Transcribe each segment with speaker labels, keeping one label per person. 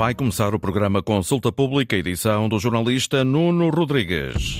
Speaker 1: Vai começar o programa Consulta Pública, edição do jornalista Nuno Rodrigues.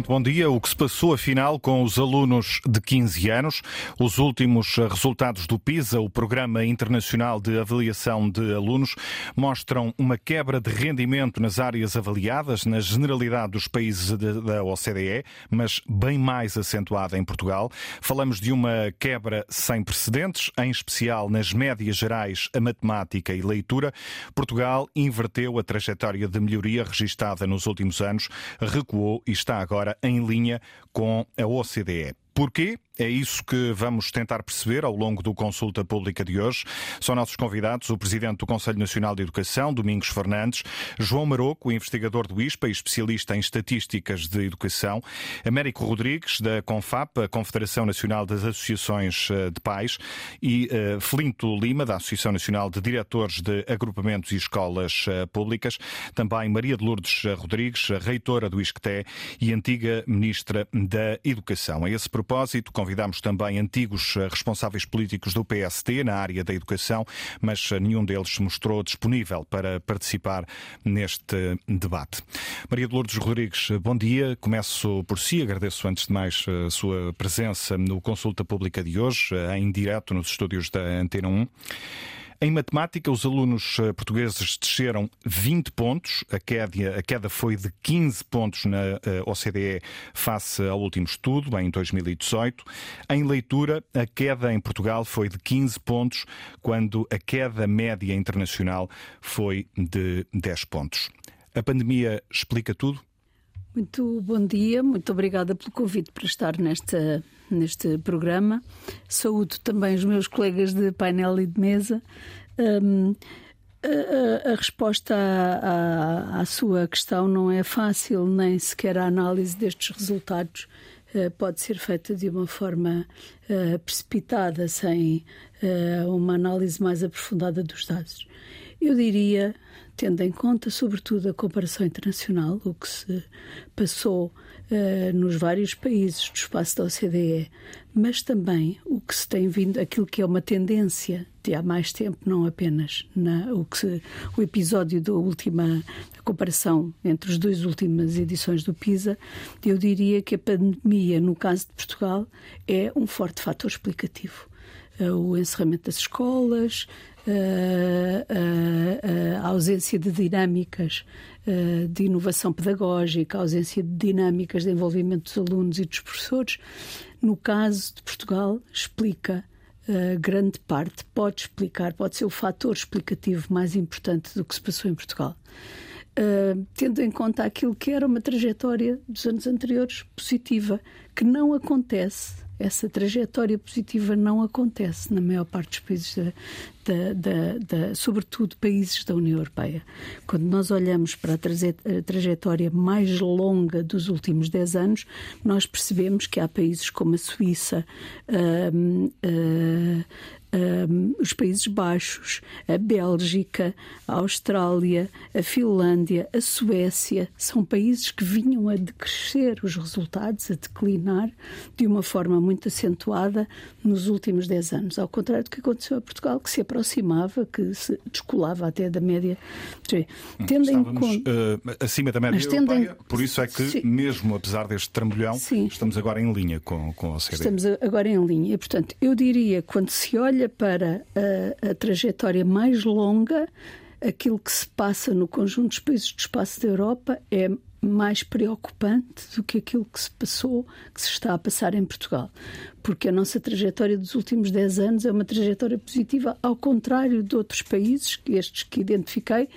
Speaker 2: Muito bom dia. O que se passou afinal com os alunos de 15 anos? Os últimos resultados do PISA, o Programa Internacional de Avaliação de Alunos, mostram uma quebra de rendimento nas áreas avaliadas, na generalidade dos países da OCDE, mas bem mais acentuada em Portugal. Falamos de uma quebra sem precedentes, em especial nas médias gerais, a matemática e leitura. Portugal inverteu a trajetória de melhoria registada nos últimos anos, recuou e está agora agora em linha com a OCDE. Porquê? É isso que vamos tentar perceber ao longo do Consulta Pública de hoje. São nossos convidados o Presidente do Conselho Nacional de Educação, Domingos Fernandes, João Maroco, investigador do ISPA e especialista em estatísticas de educação, Américo Rodrigues, da CONFAP, a Confederação Nacional das Associações eh, de Pais, e uh, Flinto Lima, da Associação Nacional de Diretores de Agrupamentos e Escolas uh, Públicas, também Maria de Lourdes Rodrigues, reitora do ISCTE e antiga Ministra da Educação. A esse propósito, convidámos também antigos eh, responsáveis políticos do PSD na área da educação, mas eh, nenhum deles se mostrou disponível para participar neste debate. Maria de Lourdes Rodrigues, bom dia. Começo por si. Agradeço antes de mais eh, a sua presença no Consulta Pública de hoje, em direto nos estúdios da Antena 1. Em matemática, os alunos eh, portugueses desceram 20 pontos, a queda, a queda foi de 15 pontos na eh, OCDE face ao último estudo, em 2018. Em leitura, a queda em Portugal foi de 15 pontos, quando a queda média internacional foi de 10 pontos. A pandemia explica tudo?
Speaker 3: Muito bom dia, muito obrigada pelo convite para estar nesta, neste programa. Saúdo também os meus colegas de painel e de mesa. Um, a, a, resposta à, à, à, sua questão não é fácil, nem sequer a análise destes resultados uh, pode ser feita de uma forma uh, precipitada, sem uh, uma análise mais aprofundada dos dados. Eu diria tendo em conta, sobretudo, a comparação internacional, o que se passou uh, nos vários países do espaço da OCDE, mas também o que se tem vindo, aquilo que é uma tendência de há mais tempo, não apenas na, o, que se, o episódio da última comparação entre as duas últimas edições do PISA, eu diria que a pandemia, no caso de Portugal, é um forte fator explicativo o encerramento das escolas, a, ausência de dinâmicas de inovação pedagógica, a ausência de dinâmicas de envolvimento dos alunos e dos professores, no caso de Portugal, explica grande parte, pode explicar, pode ser o fator explicativo mais importante do que se passou em Portugal. Uh, tendo em conta aquilo que era uma trajetória dos anos anteriores positiva, que não acontece essa trajetória positiva não acontece na maior parte dos países, da, da, da, sobretudo países da União Europeia. Quando nós olhamos para a trajetória mais longa dos últimos 10 anos, nós percebemos que há países como a Suíça, uh, uh, um, os Países Baixos, a Bélgica, a Austrália, a Finlândia, a Suécia, são países que vinham a decrescer os resultados, a declinar de uma forma muito acentuada nos últimos 10 anos. Ao contrário do que aconteceu a Portugal, que se aproximava, que se descolava até da média.
Speaker 2: Tendo em conta. Uh, acima da média europeia, em... por isso é que, Sim. mesmo apesar deste trambolhão, Sim. estamos agora em linha com, com a OCDE.
Speaker 3: Estamos agora em linha. E, portanto, eu diria, quando se olha olha para a, a trajetória mais longa, aquilo que se passa no conjunto dos países do espaço da Europa é mais preocupante do que aquilo que se passou, que se está a passar em Portugal. Porque a nossa trajetória dos últimos 10 anos é uma trajetória positiva, ao contrário de outros países, estes que identifiquei,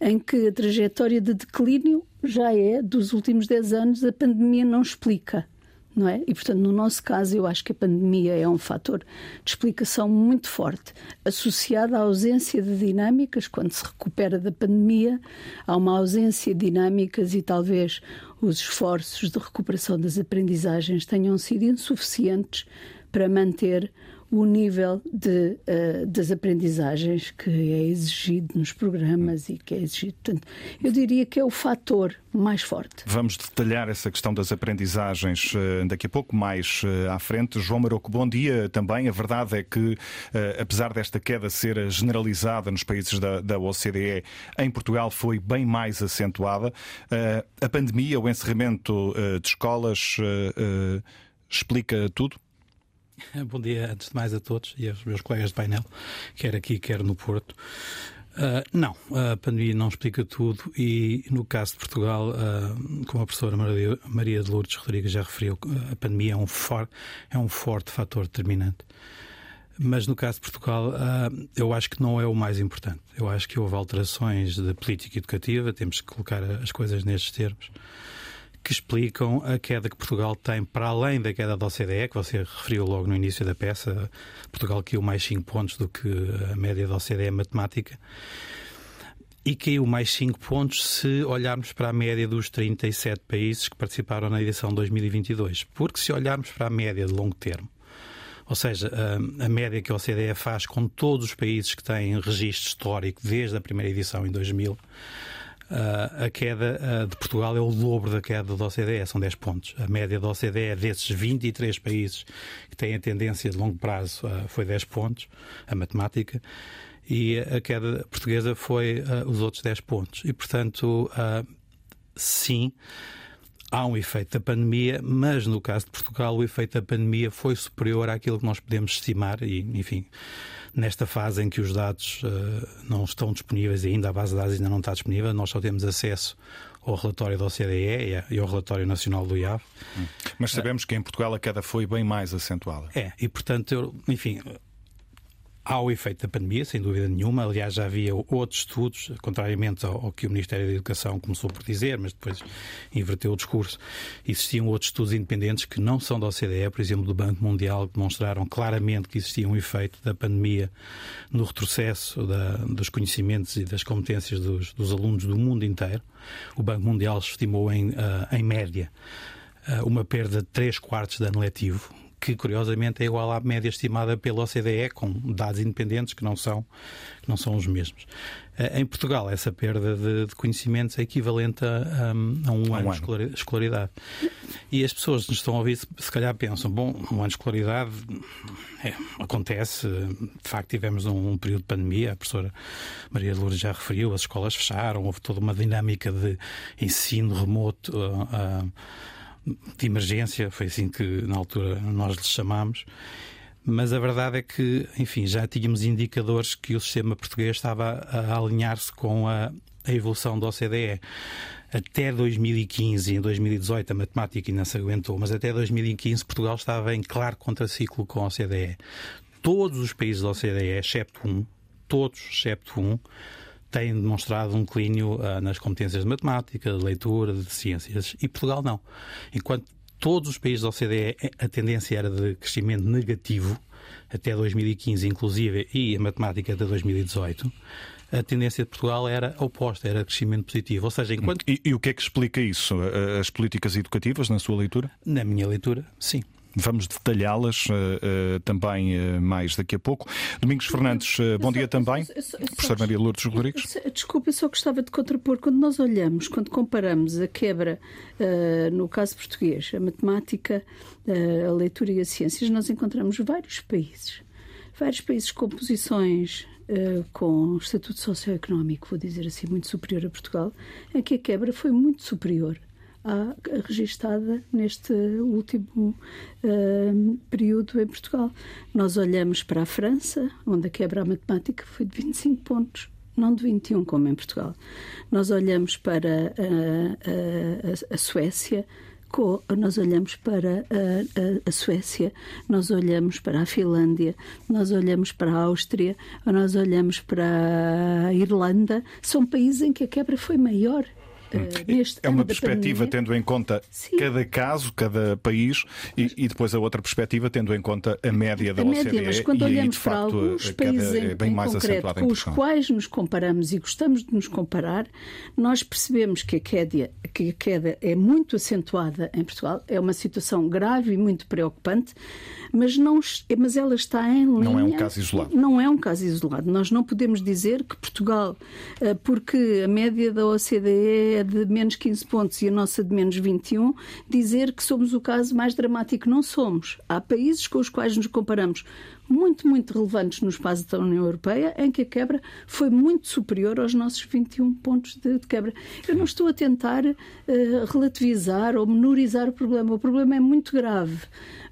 Speaker 3: em que a trajetória de declínio já é dos últimos 10 anos, a pandemia não explica não é? E, portanto, no nosso caso, eu acho que a pandemia é um fator de explicação muito forte, associado à ausência de dinâmicas. Quando se recupera da pandemia, há uma ausência de dinâmicas e talvez os esforços de recuperação das aprendizagens tenham sido insuficientes para manter o nível de, uh, das aprendizagens que é exigido nos programas e que é exigido. Portanto, eu diria que é o fator mais forte.
Speaker 2: Vamos detalhar essa questão das aprendizagens uh, daqui a pouco, mais uh, à frente. João Maroco, bom dia também. A verdade é que, apesar desta queda ser generalizada nos países da, da OCDE, em Portugal foi bem mais acentuada. a pandemia, o encerramento de escolas, explica tudo?
Speaker 4: Bom dia, antes de mais, a todos e aos meus colegas de painel, quer aqui, quer no Porto. Uh, não, a pandemia não explica tudo e, no caso de Portugal, uh, como a professora Maria, de Lourdes Rodrigues já referiu, a pandemia é um, for, é um forte fator determinante. Mas no caso de Portugal, uh, eu acho que não é o mais importante. Eu acho que houve alterações de política educativa, temos que colocar as coisas nestes termos que explicam a queda que Portugal tem, para além da queda da OCDE, que você referiu logo no início da peça. Portugal caiu mais 5 pontos do que a média da OCDE matemática. E caiu mais 5 pontos se olharmos para a média dos 37 países que participaram na edição 2022. Porque se olharmos para a média de longo termo, ou seja, a, a média que a OCDE faz com todos os países que têm registro histórico desde a primeira edição em 2000, Uh, a queda uh, de Portugal é o dobro da queda da OCDE, são 10 pontos. A média da OCDE é desses 23 países que têm a tendência de longo prazo uh, foi 10 pontos, a matemática, e a queda portuguesa foi os outros 10 pontos. E, portanto, sim, há um efeito da pandemia, mas no caso de Portugal, o efeito da pandemia foi superior àquilo que nós podemos estimar, e, enfim nesta fase em que os dados uh, não estão disponíveis ainda, a base de dados ainda não está disponível, nós só temos acesso ao relatório da OCDE e ao relatório nacional do IAV.
Speaker 2: Hum. Mas sabemos que em Portugal a queda foi bem mais acentuada.
Speaker 4: É, e portanto, eu, enfim, Há o efeito da pandemia, sem dúvida nenhuma. Aliás, já havia outros estudos, contrariamente ao, que o Ministério da Educação começou por dizer, mas depois inverteu o discurso. Existiam outros estudos independentes que não são da OCDE, por exemplo, do Banco Mundial, que demonstraram claramente que existia um efeito da pandemia no retrocesso da, dos conhecimentos e das competências dos, dos, alunos do mundo inteiro. O Banco Mundial estimou em, uh, em média uh, uma perda de 3 quartos de ano letivo que curiosamente é igual à média estimada pela OCDE, com dados independentes que não são, que não são os mesmos. Eh, em Portugal, essa perda de, de conhecimentos é equivalente a, um, a um, um ano, ano de escolaridade. E as pessoas que nos estão a ouvir, se calhar pensam, bom, um ano de escolaridade é, acontece, de facto tivemos um, um, período de pandemia, a professora Maria Lourdes já referiu, as escolas fecharam, houve toda uma dinâmica de ensino remoto. Uh, uh, de emergência, foi assim que na altura nós lhe chamámos. Mas a verdade é que, enfim, já tínhamos indicadores que o sistema português estava a alinhar-se com a, a evolução da OCDE. Até 2015 e em 2018 a matemática ainda se aguentou, mas até 2015 Portugal estava em claro contraciclo com a OCDE. Todos os países da OCDE, excepto um, todos, excepto um, têm demonstrado um declínio uh, nas competências de matemática, de leitura, de ciências, e Portugal não. Enquanto todos os países da OCDE a tendência era de crescimento negativo, até 2015 inclusive, e a matemática até 2018, a tendência de Portugal era oposta, era crescimento positivo. Ou seja, enquanto...
Speaker 2: E, e o que é que explica isso? As políticas educativas, na sua leitura?
Speaker 4: Na minha leitura, sim.
Speaker 2: Vamos detalhá-las uh, uh, também uh, mais daqui a pouco. Domingos Fernandes, bom dia também. Professor Maria Lourdes Rodrigues.
Speaker 3: Desculpe, eu só gostava de contrapor. Quando nós olhamos, quando comparamos a quebra, no caso português, a matemática, a leitura e as ciências, nós encontramos vários países. Vários países com posições com estatuto socioeconómico, vou dizer assim, muito superior a Portugal, em que a quebra foi muito superior à registada neste último uh, período em Portugal. Nós olhamos para a França, onde a quebra matemática foi de 25 pontos não de 21, como em Portugal. Nós olhamos para a, a, a Suécia, nós olhamos para a, a, Suécia, nós olhamos para a Finlândia, nós olhamos para a Áustria, nós olhamos para a Irlanda. São países em que a quebra foi maior neste
Speaker 2: é uma perspectiva pandemia, tendo em conta sim. cada caso, cada país, e, e, depois a outra perspectiva tendo em conta a média da a OCDE. Média,
Speaker 3: mas quando olhamos aí, para facto, alguns países em, é bem em mais concreto com os quais nos comparamos e gostamos de nos comparar, nós percebemos que a, queda, que a queda é muito acentuada em Portugal, é uma situação grave e muito preocupante, mas, não, mas ela está em linha.
Speaker 2: Não é um caso isolado.
Speaker 3: Não é um caso isolado. Nós não podemos dizer que Portugal, eh, porque a média da OCDE é de menos 15 pontos e a nossa de menos 21, dizer que somos o caso mais dramático. Não somos. Há países com os quais nos comparamos muito, muito relevantes no espaço da União Europeia, em que a quebra foi muito superior aos nossos 21 pontos de, de quebra. Eu não estou a tentar uh, relativizar ou menorizar o problema. O problema é muito grave,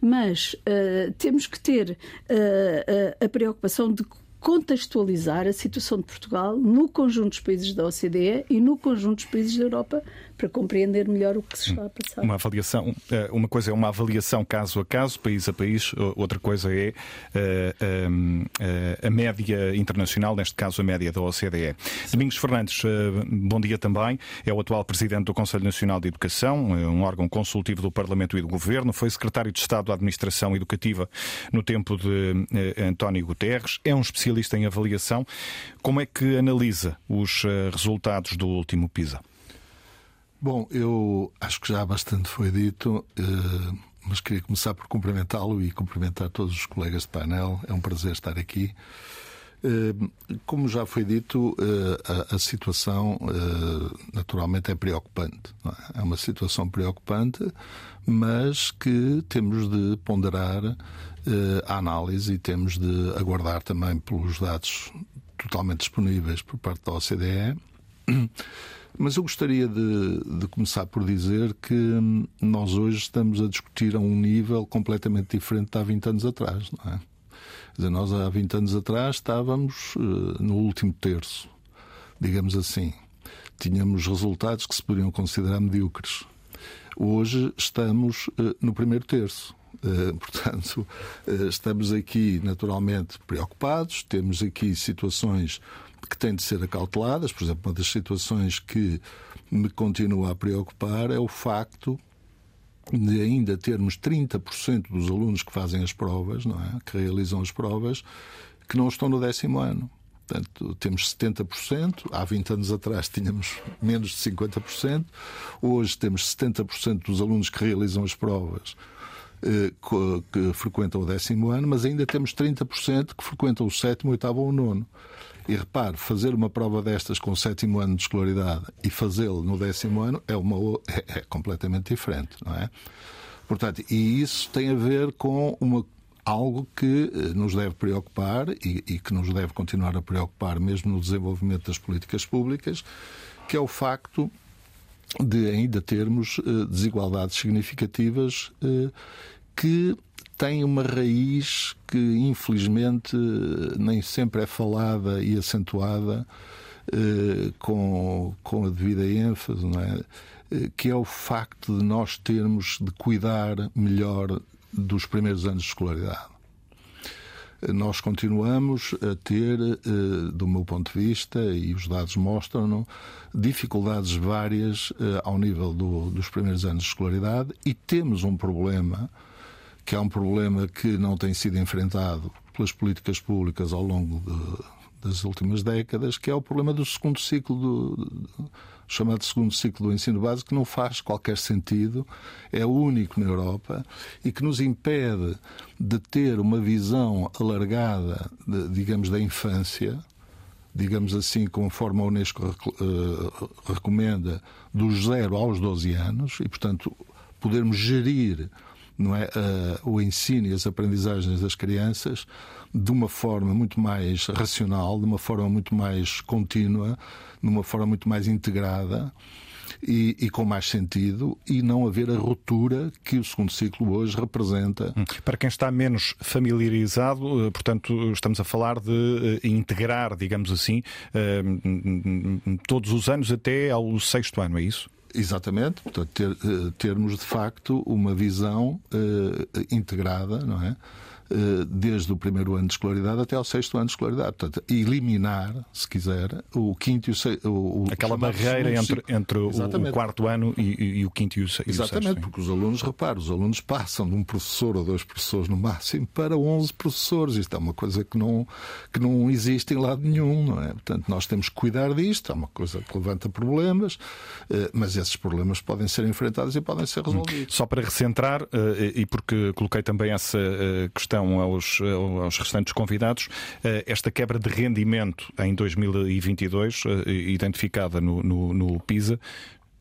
Speaker 3: mas uh, temos que ter uh, a preocupação de contextualizar a situação de Portugal no conjunto dos países da OCDE e no conjunto dos países da Europa para compreender melhor o que se está a passar.
Speaker 2: Uma avaliação, eh, uma coisa é uma avaliação caso a caso, país a país, outra coisa é eh, eh, a média internacional, neste caso a média da OCDE. Domingos Fernandes, bom dia também. É o atual presidente do Conselho Nacional de Educação, um órgão consultivo do Parlamento e do Governo. Foi secretário de Estado da Administração Educativa no tempo de António Guterres. É um especialista em avaliação. Como é que analisa os resultados do último PISA?
Speaker 5: Bom, eu acho que já bastante foi dito, eh, mas queria começar por cumprimentá-lo e cumprimentar todos os colegas de painel. É um prazer estar aqui. Eh, como já foi dito, eh, a situação naturalmente é preocupante. É? é uma situação preocupante, mas que temos de ponderar a análise e temos de aguardar também pelos dados totalmente disponíveis por parte da OCDE mas eu gostaria de, de, começar por dizer que hum, nós hoje estamos a discutir a um nível completamente diferente de há 20 anos atrás, não é? Dizer, nós há 20 anos atrás estávamos uh, no último terço, digamos assim. Tínhamos resultados que se poderiam considerar medíocres. Hoje estamos uh, no primeiro terço. Uh, portanto, estamos aqui naturalmente preocupados, temos aqui situações que têm de ser acauteladas. Por exemplo, uma das situações que me continua a preocupar é o facto de ainda termos 30% dos alunos que fazem as provas, não é? que realizam as provas, que não estão no décimo ano. Portanto, temos 70%, há 20 anos atrás tínhamos menos de 50%, hoje temos 70% dos alunos que realizam as provas eh, que frequentam o décimo ano, mas ainda temos 30% que frequentam o sétimo, oitavo ou nono. E repare, fazer uma prova destas com o sétimo ano de escolaridade e fazê-lo no décimo ano é, uma, é, é completamente diferente, não é? Portanto, e isso tem a ver com uma algo que eh, nos deve preocupar e, e, que nos deve continuar a preocupar mesmo no desenvolvimento das políticas públicas, que é o facto de ainda termos uh, desigualdades significativas uh, que tem uma raiz que, infelizmente, nem sempre é falada e acentuada eh, com, com a devida ênfase, não é? Eh, que é o facto de nós termos de cuidar melhor dos primeiros anos de escolaridade. Eh, nós continuamos a ter, do meu ponto de vista, e os dados mostram, dificuldades várias ao nível do, dos primeiros anos de escolaridade e temos um problema que é um problema que não tem sido enfrentado pelas políticas públicas ao longo de, das últimas décadas, que é o problema do segundo ciclo do, do chamado segundo ciclo do ensino básico, que não faz qualquer sentido, é único na Europa e que nos impede de ter uma visão alargada, de, digamos, da infância, digamos assim, conforme a Unesco uh, recomenda, dos 0 aos 12 anos, e, portanto, podermos gerir não é, uh, o ensino e as aprendizagens das crianças de uma forma muito mais racional, de uma forma muito mais contínua, de uma forma muito mais integrada. E, e, com mais sentido e não haver a ruptura que o segundo ciclo hoje representa. Hum.
Speaker 2: Para quem está menos familiarizado, eh, portanto, estamos a falar de eh, integrar, digamos assim, todos os anos até ao sexto ano, é isso?
Speaker 5: Exatamente, portanto, ter, eh, termos de facto uma visão uh, integrada, não é? Desde o primeiro ano de escolaridade até ao sexto ano de escolaridade. Portanto, eliminar, se quiser, o quinto e o sexto.
Speaker 2: Aquela barreira entre, entre o quarto ano e, e, o quinto e o, sexto.
Speaker 5: Exatamente, porque os alunos, repara, os alunos passam de um professor ou dois professores no máximo para 11 professores. Isto é uma coisa que não, que não existe em lado nenhum, não é? Portanto, nós temos que cuidar disto, é uma coisa que levanta problemas, eh, mas esses problemas podem ser enfrentados e podem ser resolvidos.
Speaker 2: Só para recentrar, eh, e porque coloquei também essa eh, aos, aos restantes convidados, esta quebra de rendimento em 2022, identificada no, no, no PISA,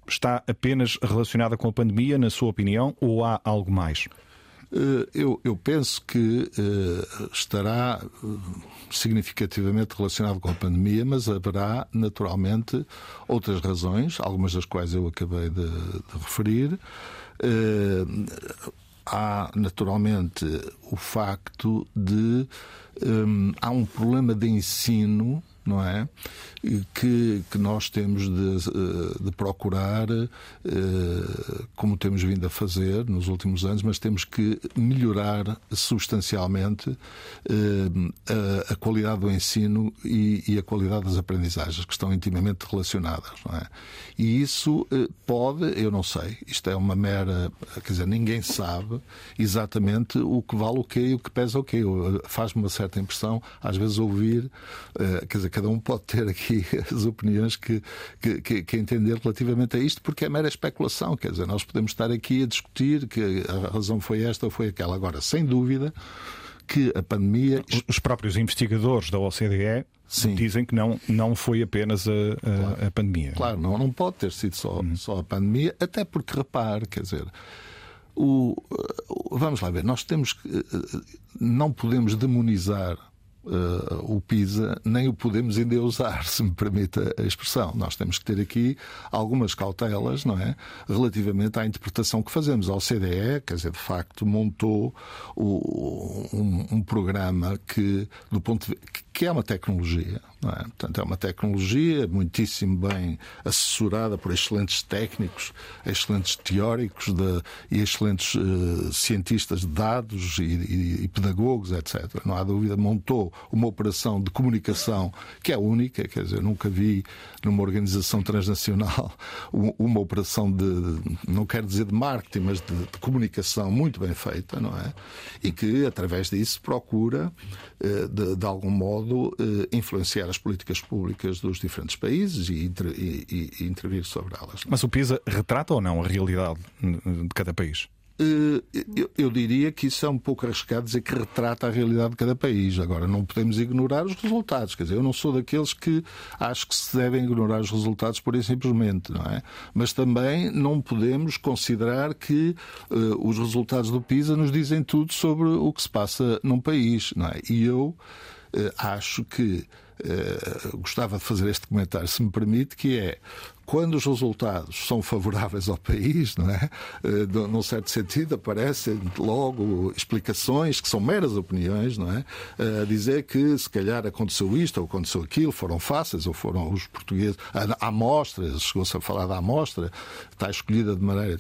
Speaker 2: está apenas relacionada com a pandemia, na sua opinião, ou há algo mais?
Speaker 5: Eh, eu, eu, penso que estará eh, significativamente relacionado com a pandemia, mas haverá naturalmente outras razões, algumas das quais eu acabei de, de referir. Há naturalmente o facto de um, há um problema de ensino não é? Que, que nós temos de, eh, de procurar, eh, como temos vindo a fazer nos últimos anos, mas temos que melhorar substancialmente eh, a, a qualidade do ensino e, e, a qualidade das aprendizagens, que estão intimamente relacionadas, não é? E isso pode, eu não sei, isto é uma mera, quer dizer, ninguém sabe exatamente o que vale o quê e o que pesa o quê. Faz-me uma certa impressão, às vezes, ouvir, quer dizer, cada um pode ter aqui as opiniões que, que, que, entender relativamente a isto, porque é mera especulação. Quer dizer, nós podemos estar aqui a discutir que a razão foi esta ou foi aquela. Agora, sem dúvida que a pandemia.
Speaker 2: Os próprios investigadores da OCDE Sim. dizem que não, não foi apenas a, a,
Speaker 5: claro.
Speaker 2: a pandemia.
Speaker 5: Claro, não, não pode ter sido só, uhum. só a pandemia, até porque, repare, quer dizer. O, vamos lá ver, nós temos que. Não podemos demonizar uh, o PISA, nem o podemos endeusar, se me permite a expressão. Nós temos que ter aqui algumas cautelas, não é? Relativamente à interpretação que fazemos. A OCDE, quer dizer, de facto, montou o, um, um, programa que, do ponto de, que é uma tecnologia, não é? Portanto, é uma tecnologia muitíssimo bem assessorada por excelentes técnicos, excelentes teóricos de, e excelentes uh, cientistas de dados e, e, e, pedagogos, etc. Não há dúvida, montou uma operação de comunicação que é única, quer dizer, nunca vi numa organização transnacional uma operação de, não quero dizer de marketing, mas de, de comunicação muito bem feita, não é? E que, através disso, procura, de, de algum modo, uh, influenciar as políticas públicas dos diferentes países e, e, e intervir sobre elas.
Speaker 2: Mas o PISA retrata ou não a realidade de cada país?
Speaker 5: Eh, eu, diria que isso é um pouco arriscado dizer que retrata a realidade de cada país. Agora, não podemos ignorar os resultados. Quer dizer, eu não sou daqueles que acho que se devem ignorar os resultados por e simplesmente, não é? Mas também não podemos considerar que uh, os resultados do PISA nos dizem tudo sobre o que se passa num país, não é? E eu uh, acho que uh, gostava de fazer este comentário, se me permite, que é quando os resultados são favoráveis ao país, não é? Uh, num certo sentido, aparecem logo explicações que são meras opiniões, não é? A dizer que se calhar aconteceu isto ou aconteceu aquilo, foram fáceis ou foram os portugueses. A, a amostra, chegou-se a falar da amostra, está escolhida de maneira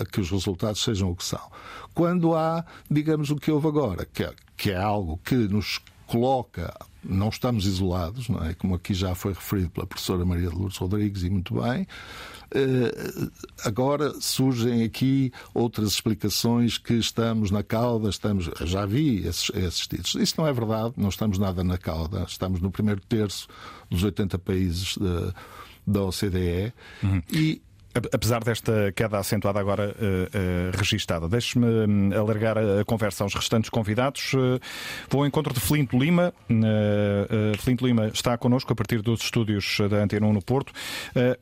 Speaker 5: a que os resultados sejam o que são. Quando há, digamos, o que houve agora, que é, que é algo que nos coloca, não estamos isolados, não é? como aqui já foi referido pela professora Maria de Lourdes Rodrigues, e muito bem. Uh, agora surgem aqui outras explicações que estamos na cauda, estamos, já vi esses, esses títulos. Isso não é verdade, não estamos nada na cauda, estamos no primeiro terço dos 80 países de, da OCDE
Speaker 2: uhum. e Apesar desta queda acentuada agora uh, uh, registada, deixe-me hum, alargar a conversa aos restantes convidados. Uh, vou ao encontro de Flinto Lima. Uh, Flinto Lima está connosco a partir dos estúdios da Antena 1 no Porto.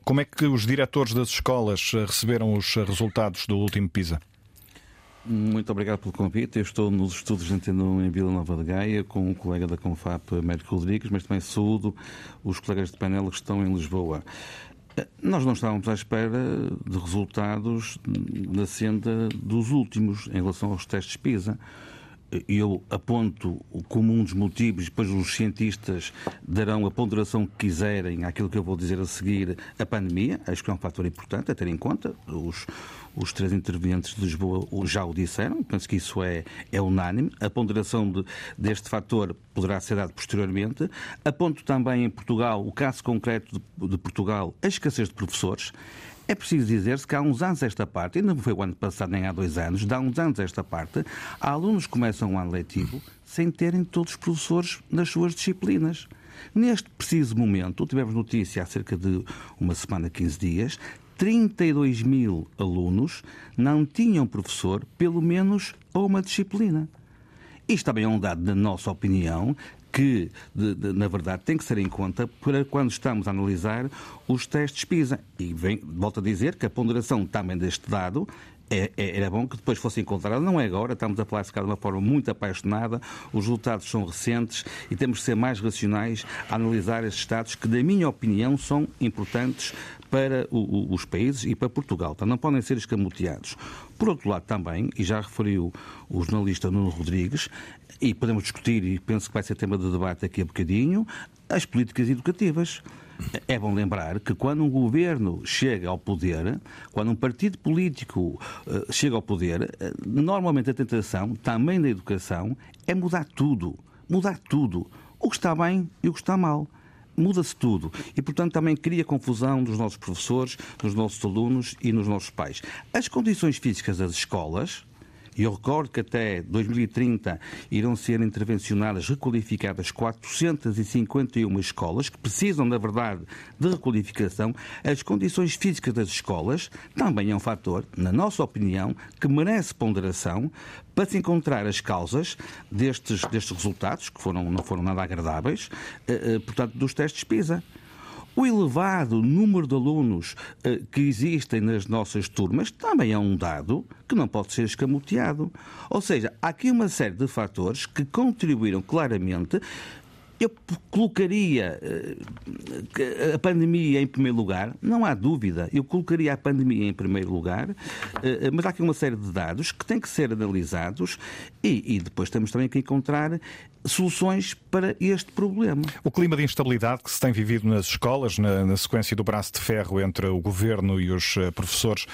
Speaker 2: como é que os diretores das escolas receberam os resultados do último PISA?
Speaker 6: Muito obrigado pelo convite. Eu estou nos estudos de Antena 1 em Vila Nova de Gaia com um colega da Confap, Américo Rodrigues, mas também saúdo os colegas de painel que estão em Lisboa. Nós não estávamos à espera de resultados na senda dos últimos em relação aos testes PISA. Eu aponto como um dos motivos, depois os cientistas darão a ponderação que quiserem àquilo que eu vou dizer a seguir, a pandemia. Acho que é um fator importante a ter em conta. Os, os três intervenientes de Lisboa já o disseram, penso que isso é, é unânime. A ponderação de, deste fator poderá ser dado posteriormente. Aponto também em Portugal, o caso concreto de, de Portugal, a escassez de professores. É preciso dizer-se que há uns anos esta parte, ainda não foi o ano passado nem há dois anos, há uns anos esta parte, há alunos que começam o ano letivo sem terem todos os professores nas suas disciplinas. Neste preciso momento, tivemos notícia há cerca de uma semana, 15 dias, 32 mil alunos não tinham professor, pelo menos a uma disciplina. Isto também é um dado, na nossa opinião, que, de, de, na verdade, tem que ser em conta para quando estamos a analisar os testes PISA. E vem, volto a dizer que a ponderação também deste dado é, é, era bom que depois fosse encontrado. Não é agora, estamos a falar de uma forma muito apaixonada, os resultados são recentes e temos que ser mais racionais a analisar estes dados que, na minha opinião, são importantes para os países e para Portugal. Então, não podem ser escamoteados. Por outro lado, também, e já referiu o jornalista Nuno Rodrigues, e podemos discutir, e penso que vai ser tema de debate aqui a bocadinho, as políticas educativas. É bom lembrar que quando um governo chega ao poder, quando um partido político uh, chega ao poder, uh, normalmente a tentação, também na educação, é mudar tudo. Mudar tudo. O que está bem e o que está mal muda-se tudo. E, portanto, também cria confusão dos nossos professores, dos nossos alunos e nos nossos pais. As condições físicas das escolas, e eu recordo que até 2030 irão ser intervencionadas, requalificadas 451 escolas que precisam, na verdade, de requalificação. As condições físicas das escolas também é um fator, na nossa opinião, que merece ponderação para se encontrar as causas destes, destes resultados, que foram, não foram nada agradáveis, eh, eh, portanto, dos testes PISA. O elevado número de alunos uh, que existem nas nossas turmas também é um dado que não pode ser escamoteado. Ou seja, há aqui uma série de fatores que contribuíram claramente eu colocaria uh, a pandemia em primeiro lugar, não há dúvida, eu colocaria a pandemia em primeiro lugar, uh, mas há aqui uma série de dados que têm que ser analisados e, e depois temos também que encontrar soluções para este problema.
Speaker 2: O clima de instabilidade que se tem vivido nas escolas, na, na, sequência do braço de ferro entre o governo e os uh, professores,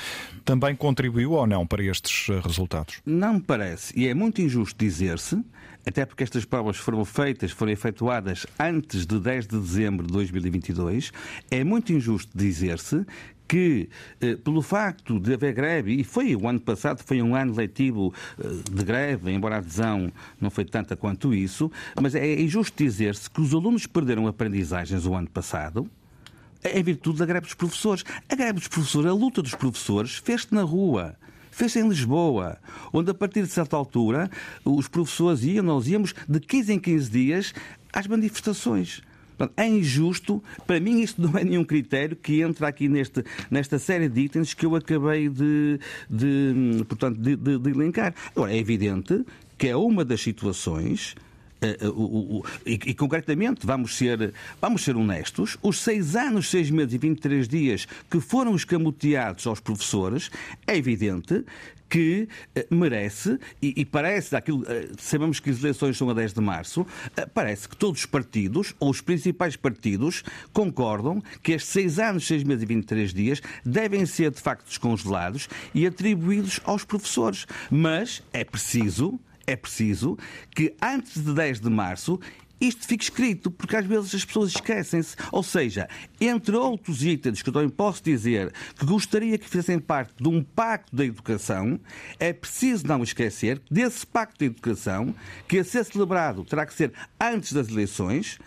Speaker 2: também contribuiu ou não para estes uh, resultados?
Speaker 6: Não me parece. E é muito injusto dizer-se, até porque estas provas foram feitas, foram efetuadas antes de 10 de dezembro de 2022, é muito injusto dizer-se que, eh, pelo facto de haver greve, e foi o ano passado, foi um ano letivo eh, de greve, embora a adesão não foi tanta quanto isso, mas é injusto dizer-se que os alunos perderam aprendizagens o ano passado, em virtude da greve dos professores. A greve dos professores, a luta dos professores, fez-se na rua. Fez-se em Lisboa, onde a partir de certa altura os professores iam, nós íamos de 15 em 15 dias às manifestações. Portanto, é injusto, para mim isto não é nenhum critério que entra aqui neste, nesta série de itens que eu acabei de, de portanto, de, de, de elencar. Agora, é evidente que é uma das situações Uh, uh, e, e, concretamente, vamos ser, vamos ser honestos, os seis anos, seis meses e 23 dias que foram escamoteados aos professores, é evidente que uh, merece, e, e parece, daquilo, sabemos que as eleições são a 10 de março, parece que todos os partidos, ou os principais partidos, concordam que estes 6 anos, 6 meses e 23 dias devem ser de facto descongelados e atribuídos aos professores. Mas é preciso é preciso que antes de 10 de março isto fica escrito, porque às vezes as pessoas esquecem-se. Ou seja, entre outros itens que eu também posso dizer que gostaria que fizessem parte de um pacto da educação, é preciso não esquecer que desse pacto da educação, que a ser celebrado terá que ser antes das eleições,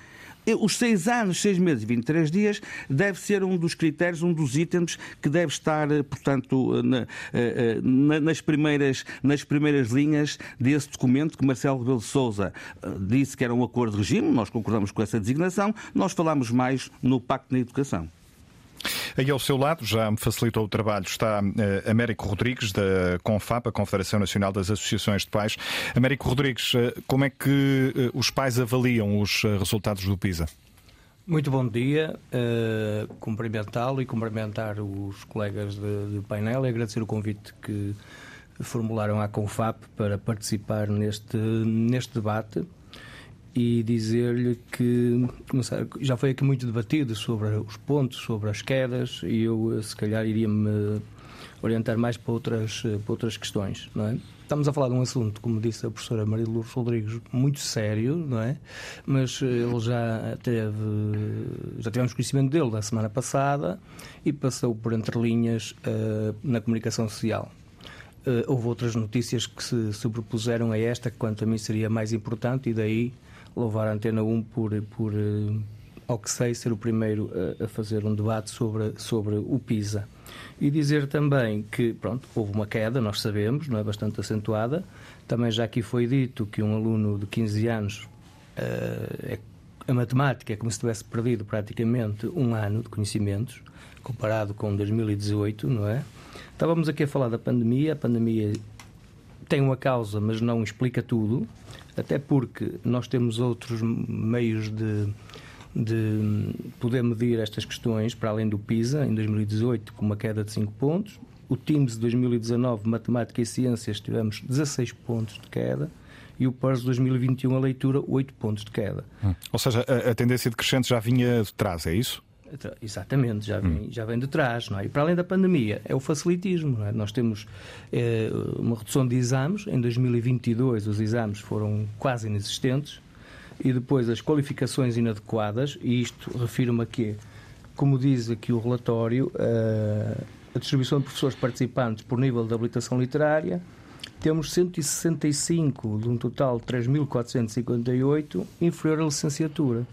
Speaker 6: os seis anos, seis meses e 23 dias deve ser um dos critérios, um dos itens que deve estar, eh, portanto, eh, na, eh, na, nas, primeiras, nas primeiras linhas desse documento que Marcelo Rebelo de Sousa disse que era um acordo de regime, nós concordamos com essa designação, nós falamos mais no Pacto na Educação.
Speaker 2: Aí ao seu lado, já me facilitou o trabalho, está uh, Américo Rodrigues, da CONFAP, a Confederação Nacional das Associações de Pais. Américo Rodrigues, uh, como é que uh, os pais avaliam os resultados do PISA?
Speaker 7: Muito bom dia, cumprimentá-lo e cumprimentar os colegas de, painel e agradecer o convite que formularam à CONFAP para participar neste, neste debate e dizer-lhe que já foi aqui muito debatido sobre os pontos, sobre as quedas, e eu se calhar iria-me orientar mais para outras, para outras questões, não é? Estamos a falar de um assunto, como disse a professora Maria Lourdes Rodrigues, muito sério, não é? Mas ele já teve, já tivemos conhecimento dele da semana passada e passou por entre linhas uh, na comunicação social. Uh, houve outras notícias que se sobrepuseram a esta, que quanto a mim seria mais importante, e daí louvar a Antena 1 por, por uh, ao que sei, ser o primeiro a, a fazer um debate sobre, sobre o PISA. E dizer também que, pronto, houve uma queda, nós sabemos, não é bastante acentuada. Também já aqui foi dito que um aluno de 15 anos, uh, é, a matemática é como se tivesse perdido praticamente um ano de conhecimentos, comparado com 2018, não é? Estávamos aqui a falar da pandemia, a pandemia tem uma causa, mas não explica tudo, até porque nós temos outros meios de de poder medir estas questões para além do PISA, em 2018, com uma queda de 5 pontos. O TIMS de 2019, Matemática e Ciências, tivemos 16 pontos de queda e o PARS 2021, a leitura, 8 pontos de queda.
Speaker 2: Hum. Ou seja, a, a, tendência decrescente já vinha de trás, é isso?
Speaker 7: Exatamente, já vem, hum. já vem de trás. Não é? E para além da pandemia, é o facilitismo. É? Nós temos é, uma redução de exames. Em 2022, os exames foram quase inexistentes e depois as qualificações inadequadas, e isto refiro-me a quê? Como diz aqui o relatório, eh, a distribuição de professores participantes por nível de habilitação literária, temos 165 de um total de 3.458 inferior à licenciatura.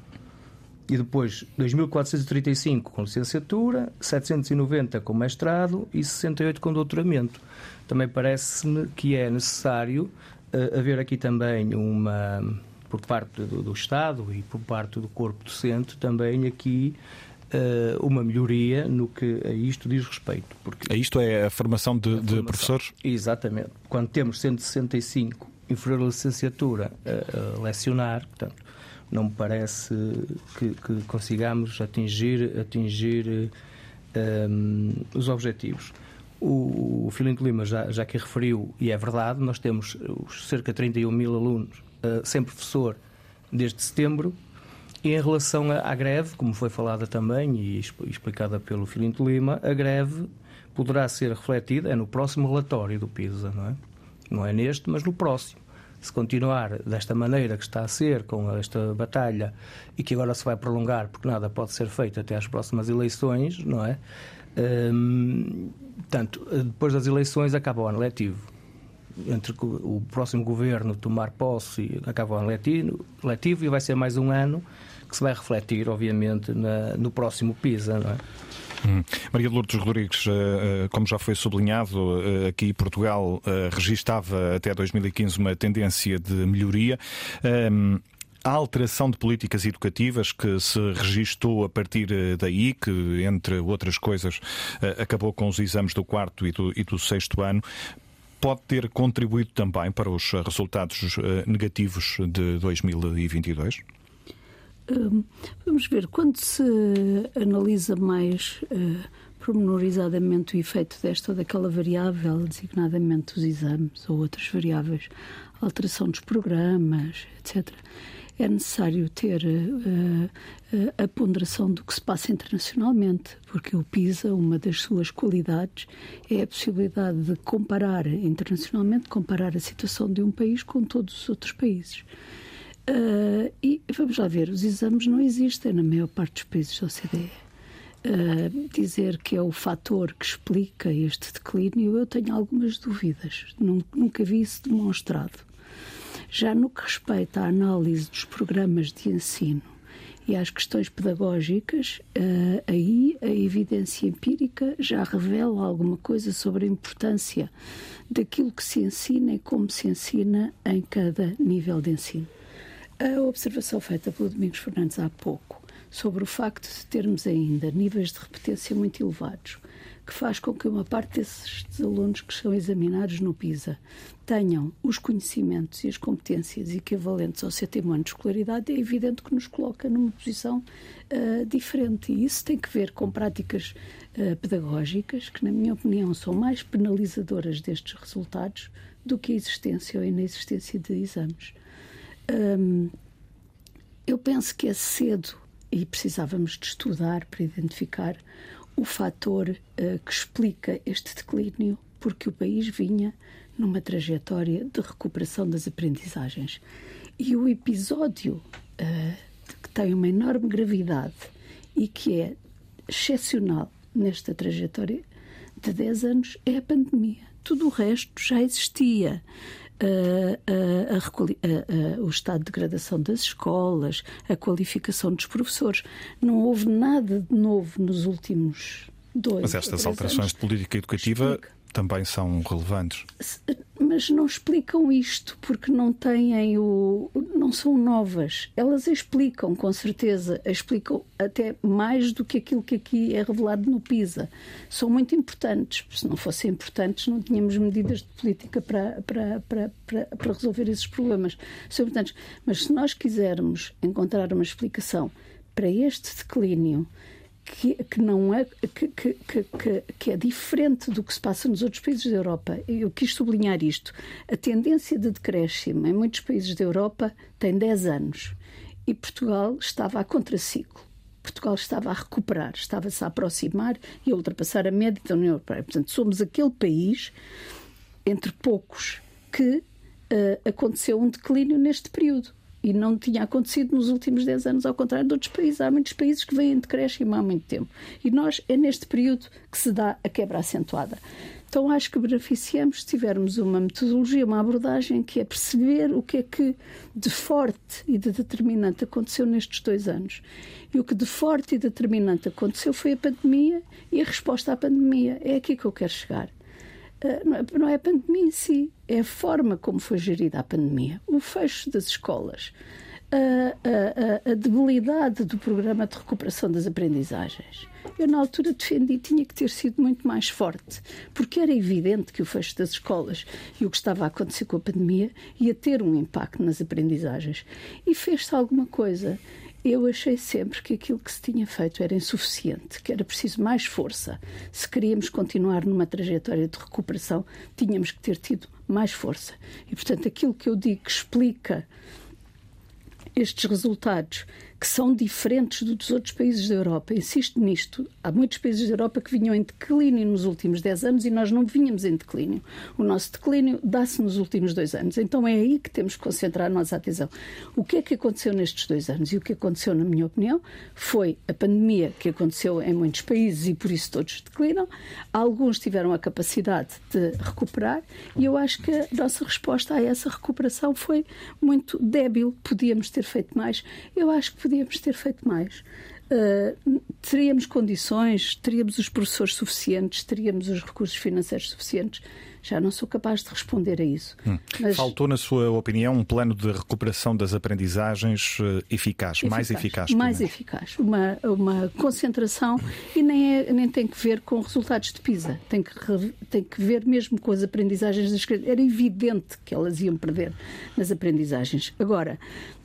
Speaker 7: E depois 2.435 com licenciatura, 790 com mestrado e 68 com doutoramento. Também parece-me que é necessário uh, haver aqui também uma por parte do, do, Estado e por parte do corpo docente também aqui uh, uma melhoria no que a isto diz respeito.
Speaker 2: Porque a isto é a formação de, a formação, de professores?
Speaker 7: Exatamente. Quando temos 165 inferior à licenciatura a, a lecionar, portanto, não me parece que, que consigamos atingir, atingir um, ehm, os objetivos. O, o Filinto Lima já, já que referiu, e é verdade, nós temos os cerca de 31 mil alunos uh, sem professor desde setembro. E em relação à, greve, como foi falada também e explicada pelo Filinto Lima, a greve poderá ser refletida é no próximo relatório do PISA, não é? Não é neste, mas no próximo. Se continuar desta maneira que está a ser, com esta batalha, e que agora se vai prolongar, porque nada pode ser feito até às próximas eleições, não é? Hum, portanto, depois das eleições acaba o ano letivo entre o próximo governo tomar posse acaba o ano letivo, letivo e vai ser mais um ano que se vai refletir, obviamente, na, no próximo PISA, não é?
Speaker 2: Hum. Maria de Lourdes Rodrigues, eh, eh, como já foi sublinhado, eh, aqui Portugal registava até 2015 uma tendência de melhoria. Hum, a alteração de políticas educativas que se registou a partir daí, que, entre outras coisas, acabou com os exames do quarto e do, e do sexto ano, pode ter contribuído também para os resultados negativos de 2022?
Speaker 3: Hum, vamos ver, quando se analisa mais uh, pormenorizadamente o efeito desta ou daquela variável, designadamente os exames ou outras variáveis, alteração dos programas, etc., é necessário ter uh, uh, a ponderação do que se passa internacionalmente, porque o PISA, uma das suas qualidades, é a possibilidade de comparar internacionalmente, comparar a situação de um país com todos os outros países. Uh, e vamos lá ver, os exames não existem na maior parte dos países da OCDE. Uh, dizer que é o fator que explica este declínio, eu tenho algumas dúvidas. Nunca vi isso demonstrado. Já no que respeita à análise dos programas de ensino e às questões pedagógicas, uh, aí a evidência empírica já revela alguma coisa sobre a importância daquilo que se ensina e como se ensina em cada nível de ensino. A observação feita pelo Domingos Fernandes há pouco sobre o facto de termos ainda níveis de repetência muito elevados, que faz com que uma parte desses alunos que são examinados no PISA tenham os conhecimentos e as competências equivalentes ao sétimo ano de escolaridade, é evidente que nos coloca numa posição uh, diferente. E isso tem que ver com práticas uh, pedagógicas que, na minha opinião, são mais penalizadoras destes resultados do que a existência ou a inexistência de exames. Um, eu penso que é cedo e precisávamos de estudar para identificar o fator uh, que explica este declínio, porque o país vinha numa trajetória de recuperação das aprendizagens. E o episódio uh, que tem uma enorme gravidade e que é excepcional nesta trajetória de 10 anos é a pandemia. Tudo o resto já existia. Uh, uh, uh, o estado de degradação das escolas, a qualificação dos professores. Não houve nada de novo nos últimos dois.
Speaker 2: Mas estas alterações
Speaker 3: anos.
Speaker 2: de política educativa
Speaker 3: Explica
Speaker 2: também são relevantes.
Speaker 3: Mas não explicam isto porque não têm o. não são novas. Elas explicam, com certeza, explicam até mais do que aquilo que aqui é revelado no PISA. São muito importantes. Se não fossem importantes, não tínhamos medidas de política para, para, para, para, para resolver esses problemas. São importantes. Mas se nós quisermos encontrar uma explicação para este declínio que, que não é que, que, que, que, é diferente do que se passa nos outros países da Europa. Eu quis sublinhar isto. A tendência de decréscimo em muitos países da Europa tem 10 anos e Portugal estava a contraciclo. Portugal estava a recuperar, estava-se a aproximar e a ultrapassar a média da União Europeia. Portanto, somos aquele país, entre poucos, que uh, aconteceu um declínio neste período e não tinha acontecido nos últimos 10 anos, ao contrário de outros países. Há muitos países que vêm de decréscimo há muito tempo. E nós, é neste período que se dá a quebra acentuada. Então acho que beneficiamos se tivermos uma metodologia, uma abordagem que é perceber o que é que de forte e de determinante aconteceu nestes dois anos. E o que de forte e determinante aconteceu foi a pandemia e a resposta à pandemia. É aqui que eu quero chegar. Eh, é, não é a pandemia em si, é a forma como foi gerida a pandemia, o fecho das escolas, a, a, a, debilidade do programa de recuperação das aprendizagens. Eu, na altura, defendi tinha que ter sido muito mais forte, porque era evidente que o fecho das escolas e o que estava a acontecer com a pandemia ia ter um impacto nas aprendizagens. E fez-se alguma coisa eu achei sempre que aquilo que se tinha feito era insuficiente, que era preciso mais força. Se queríamos continuar numa trajetória de recuperação, tínhamos que ter tido mais força. E, portanto, aquilo que eu digo que explica estes resultados que são diferentes dos outros países da Europa. Insisto nisto. Há muitos países da Europa que vinham em declínio nos últimos 10 anos e nós não vinhamos em declínio. O nosso declínio dá-se nos últimos dois anos. Então é aí que temos que concentrar a nossa atenção. O que é que aconteceu nestes dois anos? E o que aconteceu, na minha opinião, foi a pandemia que aconteceu em muitos países e por isso todos declinam. Alguns tiveram a capacidade de recuperar e eu acho que a nossa resposta a essa recuperação foi muito débil. Podíamos ter feito mais. Eu acho que podíamos ter feito mais. Uh, teríamos condições, teríamos os professores suficientes, teríamos os recursos financeiros suficientes. Já não sou capaz de responder a isso.
Speaker 2: Hum. Mas... Faltou, na sua opinião, um plano de recuperação das aprendizagens eficaz, eficaz, mais eficaz?
Speaker 3: Mais eficaz. Uma, uma concentração e nem, é, nem tem que ver com resultados de PISA. Tem que, tem que ver mesmo com as aprendizagens das crianças. Era evidente que elas iam perder nas aprendizagens. Agora,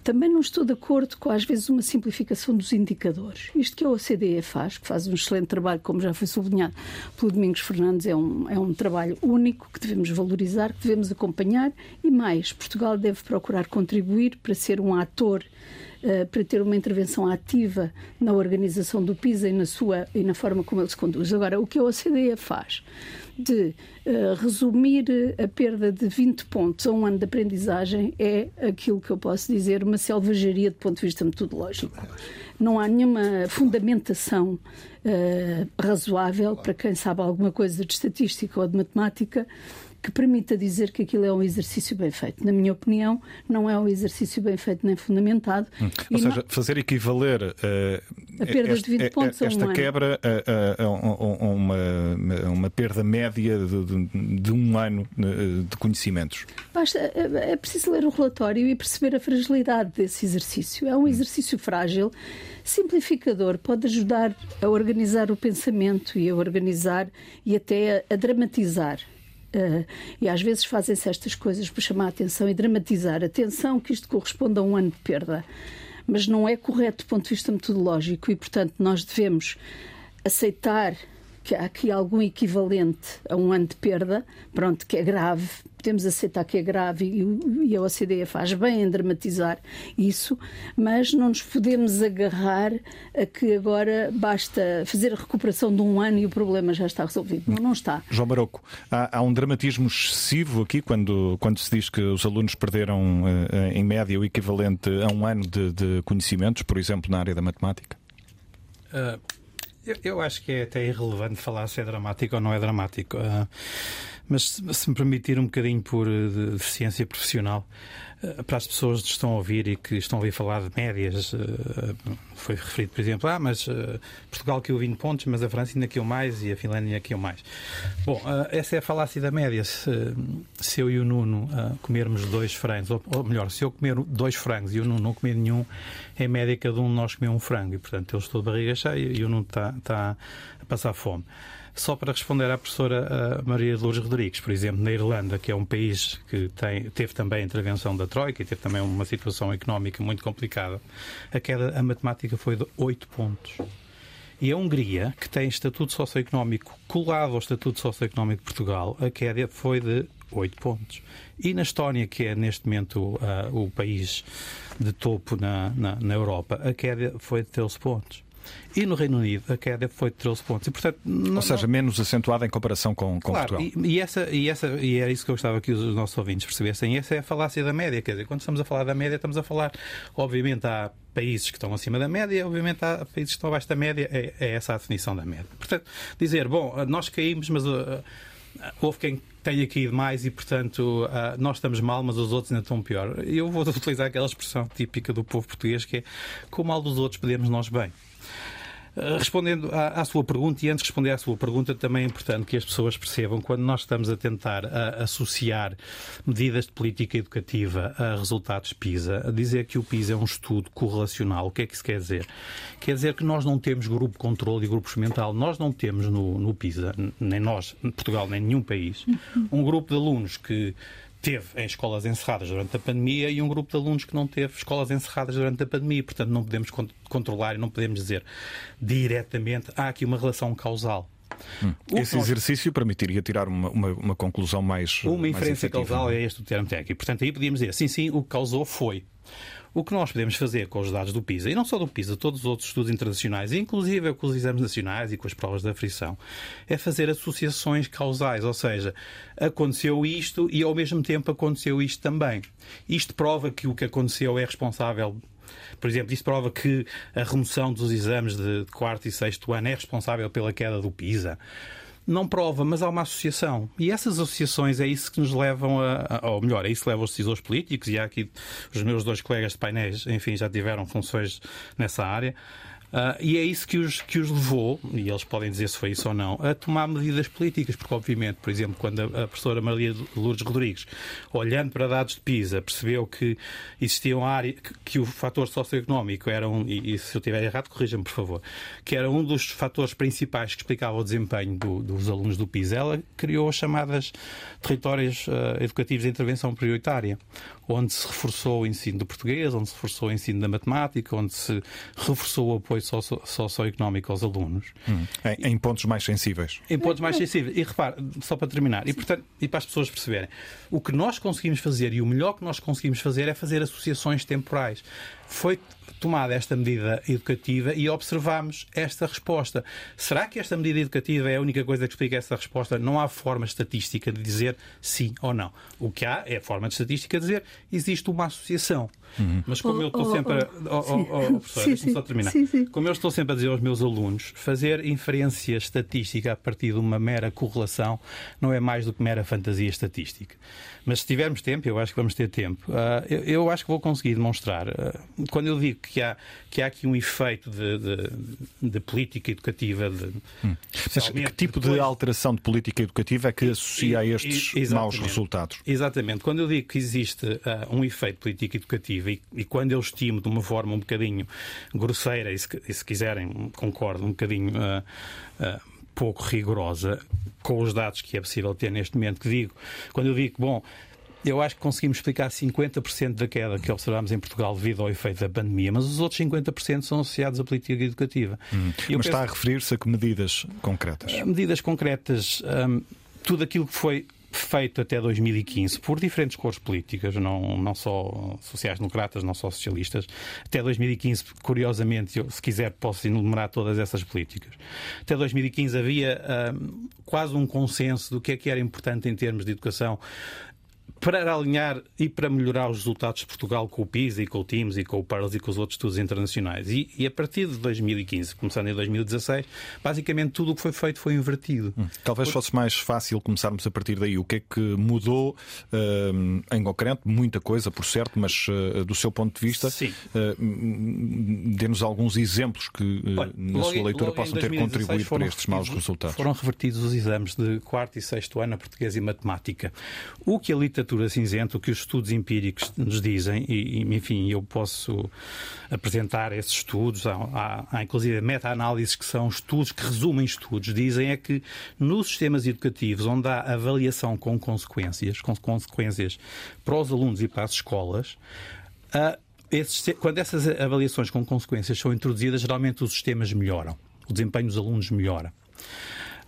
Speaker 3: também não estou de acordo com, às vezes, uma simplificação dos indicadores. Isto que a OCDE faz, que faz um excelente trabalho, como já foi sublinhado pelo Domingos Fernandes, é um, é um trabalho único que devemos valorizar, que devemos acompanhar e mais, Portugal deve procurar contribuir para ser um ator Uh, para ter uma intervenção ativa na organização do PISA e na, sua, e na forma como ele se conduz. Agora, o que a OCDE faz de uh, resumir a perda de 20 pontos a um ano de aprendizagem é aquilo que eu posso dizer uma selvageria do ponto de vista metodológico. Não há nenhuma fundamentação uh, razoável para quem sabe alguma coisa de estatística ou de matemática que permita dizer que aquilo é um exercício bem feito. Na minha opinião, não é um exercício bem feito nem fundamentado.
Speaker 2: Hum. Ou seja, não... fazer equivaler uh,
Speaker 3: a perda de 20 pontos
Speaker 2: esta
Speaker 3: a um
Speaker 2: quebra a, a, a, a, uma, uma perda média de, de, de, um ano eh, de conhecimentos.
Speaker 3: Basta, é, é preciso ler o relatório e perceber a fragilidade desse exercício. É um exercício frágil, simplificador, pode ajudar a organizar o pensamento e a organizar e até a dramatizar Uh, e às vezes fazem-se estas coisas para chamar a atenção e dramatizar. Atenção que isto corresponde a um ano de perda. Mas não é correto do ponto de vista metodológico e, portanto, nós devemos aceitar que há aqui algum equivalente a um ano de perda, pronto, que é grave, podemos aceitar que é grave e, a OCDE faz bem em dramatizar isso, mas não nos podemos agarrar a que agora basta fazer a recuperação de um ano e o problema já está resolvido. Não, não está.
Speaker 2: João Maroco, há, há um dramatismo excessivo aqui quando, quando se diz que os alunos perderam, eh, em média, o equivalente a um ano de, de conhecimentos, por exemplo, na área da matemática?
Speaker 4: Uh, eu, eu, acho que é até irrelevante falar se é dramático ou não é dramático. Uh, mas se me permitir um bocadinho por uh, deficiência profissional, para as pessoas que estão a ouvir e que estão a ouvir falar de médias, foi referido, por exemplo, ah, mas Portugal caiu 20 pontos, mas a França ainda caiu mais e a Finlândia caiu mais. Bom, essa é a falácia da média. Se, se eu e o Nuno comermos dois frangos, ou, ou, melhor, se eu comer dois frangos e o Nuno não comer nenhum, em média cada um de nós comeu um frango e, portanto, eu estou de barriga cheia e o Nuno está, está a passar fome. Só para responder à professora Maria de Lourdes Rodrigues, por exemplo, na Irlanda, que é um país que tem, teve também a intervenção da Troika e teve também uma situação económica muito complicada, a queda, a matemática foi de 8 pontos. E a Hungria, que tem estatuto socioeconómico colado ao estatuto socioeconómico de Portugal, a queda foi de 8 pontos. E na Estónia, que é neste momento uh, o país de topo na, na, na Europa, a queda foi de 13 pontos. E no Reino Unido a queda foi de 13 pontos. E, portanto,
Speaker 2: não, Ou seja, não... menos acentuada em comparação com, com
Speaker 4: claro,
Speaker 2: Portugal.
Speaker 4: E, e, essa, e, essa, e era isso que eu gostava que os nossos ouvintes percebessem. Essa é a falácia da média. Quer dizer, quando estamos a falar da média, estamos a falar, obviamente, há países que estão acima da média, obviamente há países que estão abaixo da média. É, é essa a definição da média. Portanto, dizer, bom, nós caímos, mas. Uh, houve quem tenha caído mais e, portanto, uh, nós estamos mal, mas os outros ainda estão pior. Eu vou utilizar aquela expressão típica do povo português que é com o mal dos outros podemos nós bem. Eh, respondendo à, à, sua pergunta, e antes de responder à sua pergunta, também é importante que as pessoas percebam, quando nós estamos a tentar a, associar medidas de política educativa a resultados PISA, a dizer que o PISA é um estudo correlacional, o que é que isso quer dizer? Quer dizer que nós não temos grupo controle e grupo experimental, nós não temos no, no PISA, nem nós, Portugal, nem nenhum país, um grupo de alunos que teve em escolas encerradas durante a pandemia e um grupo de alunos que não teve escolas encerradas durante a pandemia. Portanto, não podemos controlar e não podemos dizer diretamente há aqui uma relação causal.
Speaker 2: Hum. Esse nós... exercício permitiria tirar uma, uma, uma conclusão mais.
Speaker 4: Uma inferência causal é este o termo técnico. Portanto, aí podíamos dizer, sim, sim, o que causou foi. O que nós podemos fazer com os dados do PISA, e não só do PISA, todos os outros estudos internacionais, inclusive com os exames nacionais e com as provas da frição, é fazer associações causais, ou seja, aconteceu isto e ao mesmo tempo aconteceu isto também. Isto prova que o que aconteceu é responsável. Por exemplo, isso prova que a remoção dos exames de quarto e sexto ano é responsável pela queda do PISA não prova, mas há uma associação. E essas associações é isso que nos levam a, ou melhor, é isso que leva os decisores políticos, e há aqui os meus dois colegas de painéis, enfim, já tiveram funções nessa área. Uh, e é isso que os, que os levou, e eles podem dizer se foi isso ou não, a tomar medidas políticas, porque, obviamente, por exemplo, quando a, a professora Maria Lourdes Rodrigues, olhando para dados de PISA, percebeu que existiam áreas, que, que, o fator socioeconómico era um, e, e se eu estiver errado, corrija-me, por favor, que era um dos fatores principais que explicava o desempenho do, dos alunos do PISA, ela criou as chamadas territórios uh, educativos de intervenção prioritária, onde se reforçou o ensino do português, onde se reforçou o ensino da matemática, onde se reforçou o apoio socioeconómico aos alunos.
Speaker 2: Hum. Em, em, pontos mais sensíveis.
Speaker 4: Em pontos mais sensíveis. E repare, só para terminar, e, portanto, e para as pessoas perceberem, o que nós conseguimos fazer e o melhor que nós conseguimos fazer é fazer associações temporais. Foi tomada esta medida educativa e observamos esta resposta. Será que esta medida educativa é a única coisa que explica essa resposta? Não há forma estatística de dizer sim ou não. O que há é a forma de estatística de dizer existe uma associação. Uhum. Mas como oh, eu estou oh, sempre a. Oh, oh, oh professor, deixa-me só terminar. Sim, sim. Como eu estou sempre a dizer aos meus alunos, fazer inferência estatística a partir de uma mera correlação não é mais do que mera fantasia estatística. Mas se tivermos tempo, eu acho que vamos ter tempo, uh, eu, eu, acho que vou conseguir demonstrar. Uh, quando eu digo que há, que há aqui um efeito de, de, de política educativa. De,
Speaker 2: hum. Mas que tipo depois... de alteração de política educativa é que associa a estes e, maus resultados?
Speaker 4: Exatamente. Quando eu digo que existe uh, um efeito de política educativa e, e, quando eu estimo de uma forma um bocadinho grosseira, e se, e se quiserem, concordo, um bocadinho pouco rigorosa com os dados que é possível ter neste momento, que digo, quando eu digo que, bom, eu acho que conseguimos explicar 50% da queda que observamos em Portugal devido ao efeito da pandemia, mas os outros 50% são associados à política educativa.
Speaker 2: Hum. Mas penso... está a referir-se a que medidas concretas?
Speaker 4: Medidas concretas, hum, tudo aquilo que foi feito até 2015 por diferentes cores políticas, não, não só sociais-democratas, não só socialistas. Até 2015, curiosamente, eu, se quiser, posso enumerar todas essas políticas. Até 2015 havia hum, quase um consenso do que é que era importante em termos de educação para alinhar e para melhorar os resultados de Portugal com o PISA e com o TIMS e com o PEARLS e com os outros estudos internacionais. E, e, a partir de 2015, começando em 2016, basicamente tudo o que foi feito foi invertido. Hum.
Speaker 2: Talvez fosse mais fácil começarmos a partir daí. O que é que mudou uh, em concreto? Muita coisa, por certo, mas uh, do seu ponto de vista, uh, dê-nos alguns exemplos que Olha, na logo, sua leitura possam ter contribuído para estes maus resultados.
Speaker 4: Foram revertidos os exames de quarto e sexto ano a português e matemática. O que a literatura cinzenta, o que os estudos empíricos nos dizem, e, enfim, eu posso apresentar esses estudos, há, há, há inclusive meta-análises que são estudos que resumem estudos, dizem é que nos sistemas educativos onde há avaliação com consequências, com consequências para os alunos e para as escolas, esses, quando essas avaliações com consequências são introduzidas, geralmente os sistemas melhoram, o desempenho dos alunos melhora.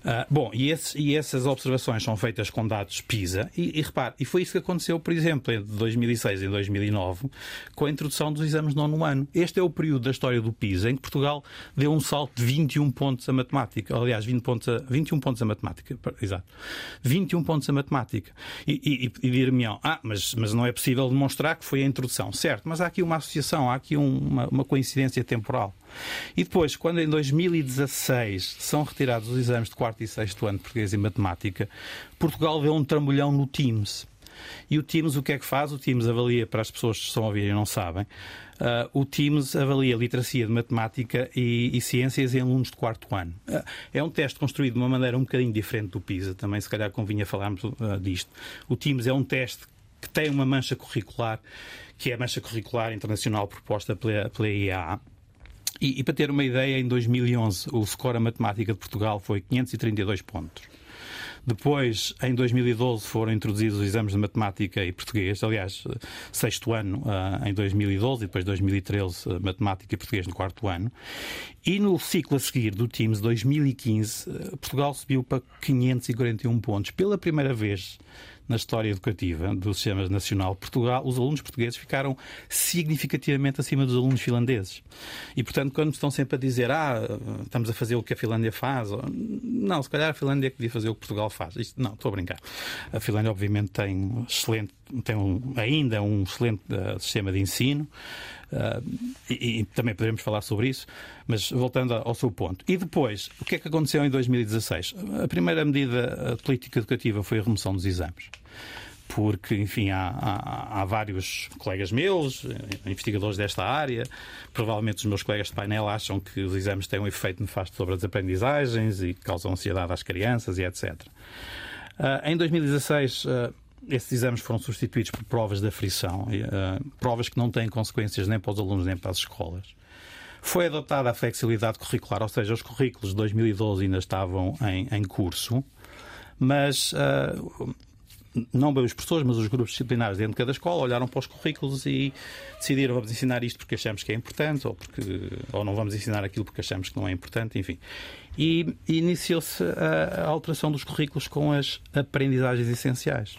Speaker 4: Uh, bom, e, esse, e, essas observações são feitas com dados PISA, e, e repare, e foi isso que aconteceu, por exemplo, em 2006 e 2009, com a introdução dos exames nono ano. Este é o período da história do PISA em que Portugal deu um salto de 21 pontos a matemática, aliás, 20 pontos a, 21 pontos a matemática, exato. 21 pontos a matemática. E, e, e dir-me, ah, mas, mas não é possível demonstrar que foi a introdução. Certo, mas há aqui uma associação, há aqui uma, uma coincidência temporal. E depois, quando em 2016 são retirados os exames de quarto e sexto ano de português e matemática, Portugal vê um trambolhão no TIMS. E o TIMS o que é que faz? O TIMS avalia, para as pessoas que estão a ouvir e não sabem, uh, o TIMS avalia literacia de matemática e, e, ciências em alunos de quarto ano. Uh, é um teste construído de uma maneira um bocadinho diferente do PISA, também se calhar convinha falarmos uh, disto. O TIMS é um teste que tem uma mancha curricular, que é a mancha curricular internacional proposta pela, pela IAA, e, e, para ter uma ideia, em 2011 o score a matemática de Portugal foi 532 pontos. Depois, em 2012, foram introduzidos os exames de matemática e português. Aliás, sexto ano uh, em 2012 e depois 2013, uh, matemática e português no quarto ano. E no ciclo a seguir do TIMS 2015, uh, Portugal subiu para 541 pontos. Pela primeira vez na história educativa do Sistema Nacional Portugal, os alunos portugueses ficaram significativamente acima dos alunos finlandeses. E, portanto, quando estão sempre a dizer, ah, estamos a fazer o que a Finlândia faz, não, se calhar a Finlândia é que devia fazer o que Portugal faz. Isto, não, estou a brincar. A Finlândia, obviamente, tem excelente, tem um, ainda um excelente uh, sistema de ensino. Uh, e, e, também poderemos falar sobre isso, mas voltando ao seu ponto. E depois, o que é que aconteceu em 2016? A primeira medida política educativa foi a remoção dos exames porque, enfim, há, há, há, vários colegas meus, investigadores desta área, provavelmente os meus colegas de painel acham que os exames têm um efeito nefasto sobre as aprendizagens e causam ansiedade às crianças e etc. Uh, ah, em 2016, uh, esses exames foram substituídos por provas de aflição, uh, provas que não têm consequências nem para os alunos nem para as escolas. Foi adotada a flexibilidade curricular, ou seja, os currículos de 2012 ainda estavam em, em curso, mas uh, não bem os professores, mas os grupos disciplinares dentro de cada escola olharam para os currículos e decidiram vamos ensinar isto porque achamos que é importante ou, porque, ou não vamos ensinar aquilo porque achamos que não é importante, enfim. E iniciou-se a, a alteração dos currículos com as aprendizagens essenciais.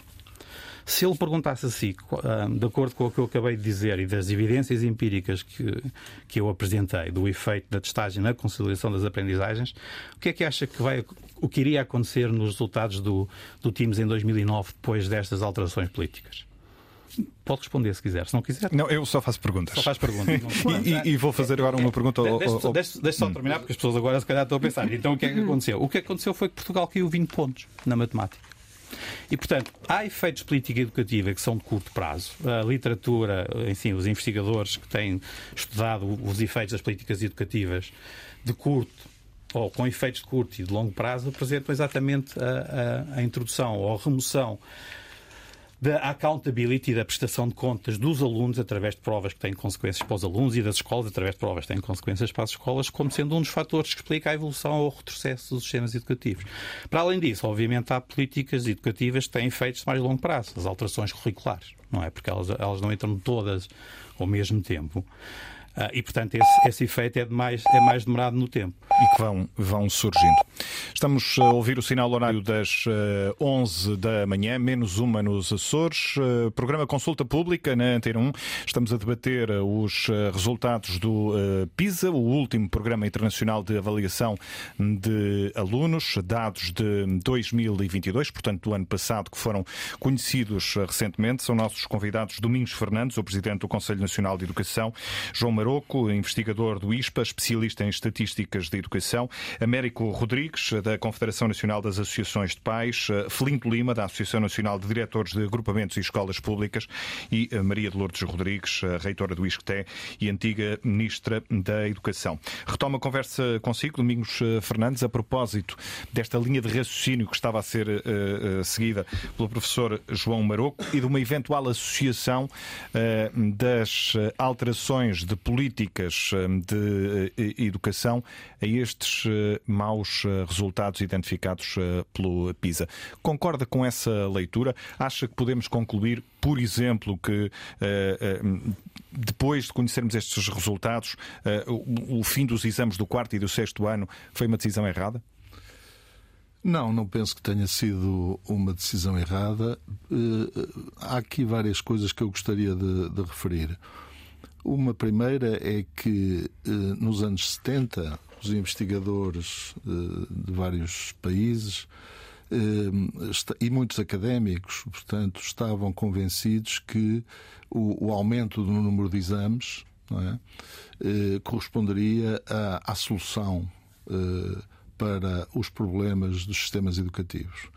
Speaker 4: Se ele perguntasse assim, ah, de acordo com o que eu acabei de dizer e das evidências empíricas que, que eu apresentei do efeito da testagem na conciliação das aprendizagens, o que é que acha que vai, o que iria acontecer nos resultados do, do TIMS em 2009 depois destas alterações políticas? Pode responder se quiser, se não quiser.
Speaker 2: Não, eu só faço perguntas.
Speaker 4: Só faz perguntas.
Speaker 2: e, e, vou fazer agora uma pergunta ao.
Speaker 4: Deixa, deixa, só hum. terminar, porque as pessoas agora se calhar estão a pensar. Então o que é que aconteceu? O que aconteceu foi que Portugal caiu 20 pontos na matemática. E, portanto, há efeitos de política educativa que são de curto prazo. A literatura, enfim, os investigadores que têm estudado os efeitos das políticas educativas de curto ou com efeitos de curto e de longo prazo apresentam exatamente a, a, a introdução ou a remoção da accountability, da prestação de contas dos alunos através de provas que têm consequências para os alunos e das escolas através de provas que têm consequências para as escolas, como sendo um dos fatores que explica a evolução ou o retrocesso dos sistemas educativos. Para além disso, obviamente, há políticas educativas que têm efeitos de mais longo prazo, as alterações curriculares, não é? Porque elas, elas não entram todas ao mesmo tempo. Uh, e, portanto, esse, esse efeito é, mais, é mais demorado no tempo.
Speaker 2: E que vão, vão surgindo. Estamos a ouvir o sinal horário das uh, eh, 11 da manhã, menos uma nos Açores. Uh, programa Consulta Pública na Antena 1. Estamos a debater os resultados do PISA, o último programa internacional de avaliação de alunos, dados de 2022, portanto, do ano passado, que foram conhecidos recentemente. São nossos convidados Domingos Fernandes, o Presidente do Conselho Nacional de Educação, João Maroco, investigador do ISPA, especialista em estatísticas de educação, Américo Rodrigues, da Confederação Nacional das Associações de Pais, Felinto Lima, da Associação Nacional de Diretores de Agrupamentos e Escolas Públicas, e Maria de Lourdes Rodrigues, reitora do ISCTE e antiga Ministra da Educação. Retomo a conversa consigo, Domingos Fernandes, a propósito desta linha de raciocínio que estava a ser uh, uh, seguida pelo professor João Maroco e de uma eventual associação uh, das alterações de política políticas hum, de eh, educação a estes eh, maus eh, resultados identificados pelo PISA. Concorda com essa leitura? Acha que podemos concluir, por exemplo, que depois de conhecermos estes resultados, o fim dos exames do quarto e do sexto ano foi uma decisão errada?
Speaker 5: Não, não penso que tenha sido uma decisão errada. Há aqui várias coisas que eu gostaria de, de referir. Uma primeira é que eh, nos anos 70 os investigadores eh, de vários países eh, e muitos académicos, portanto, estavam convencidos que o, aumento do número de exames é, corresponderia à, à solução para os problemas dos sistemas educativos.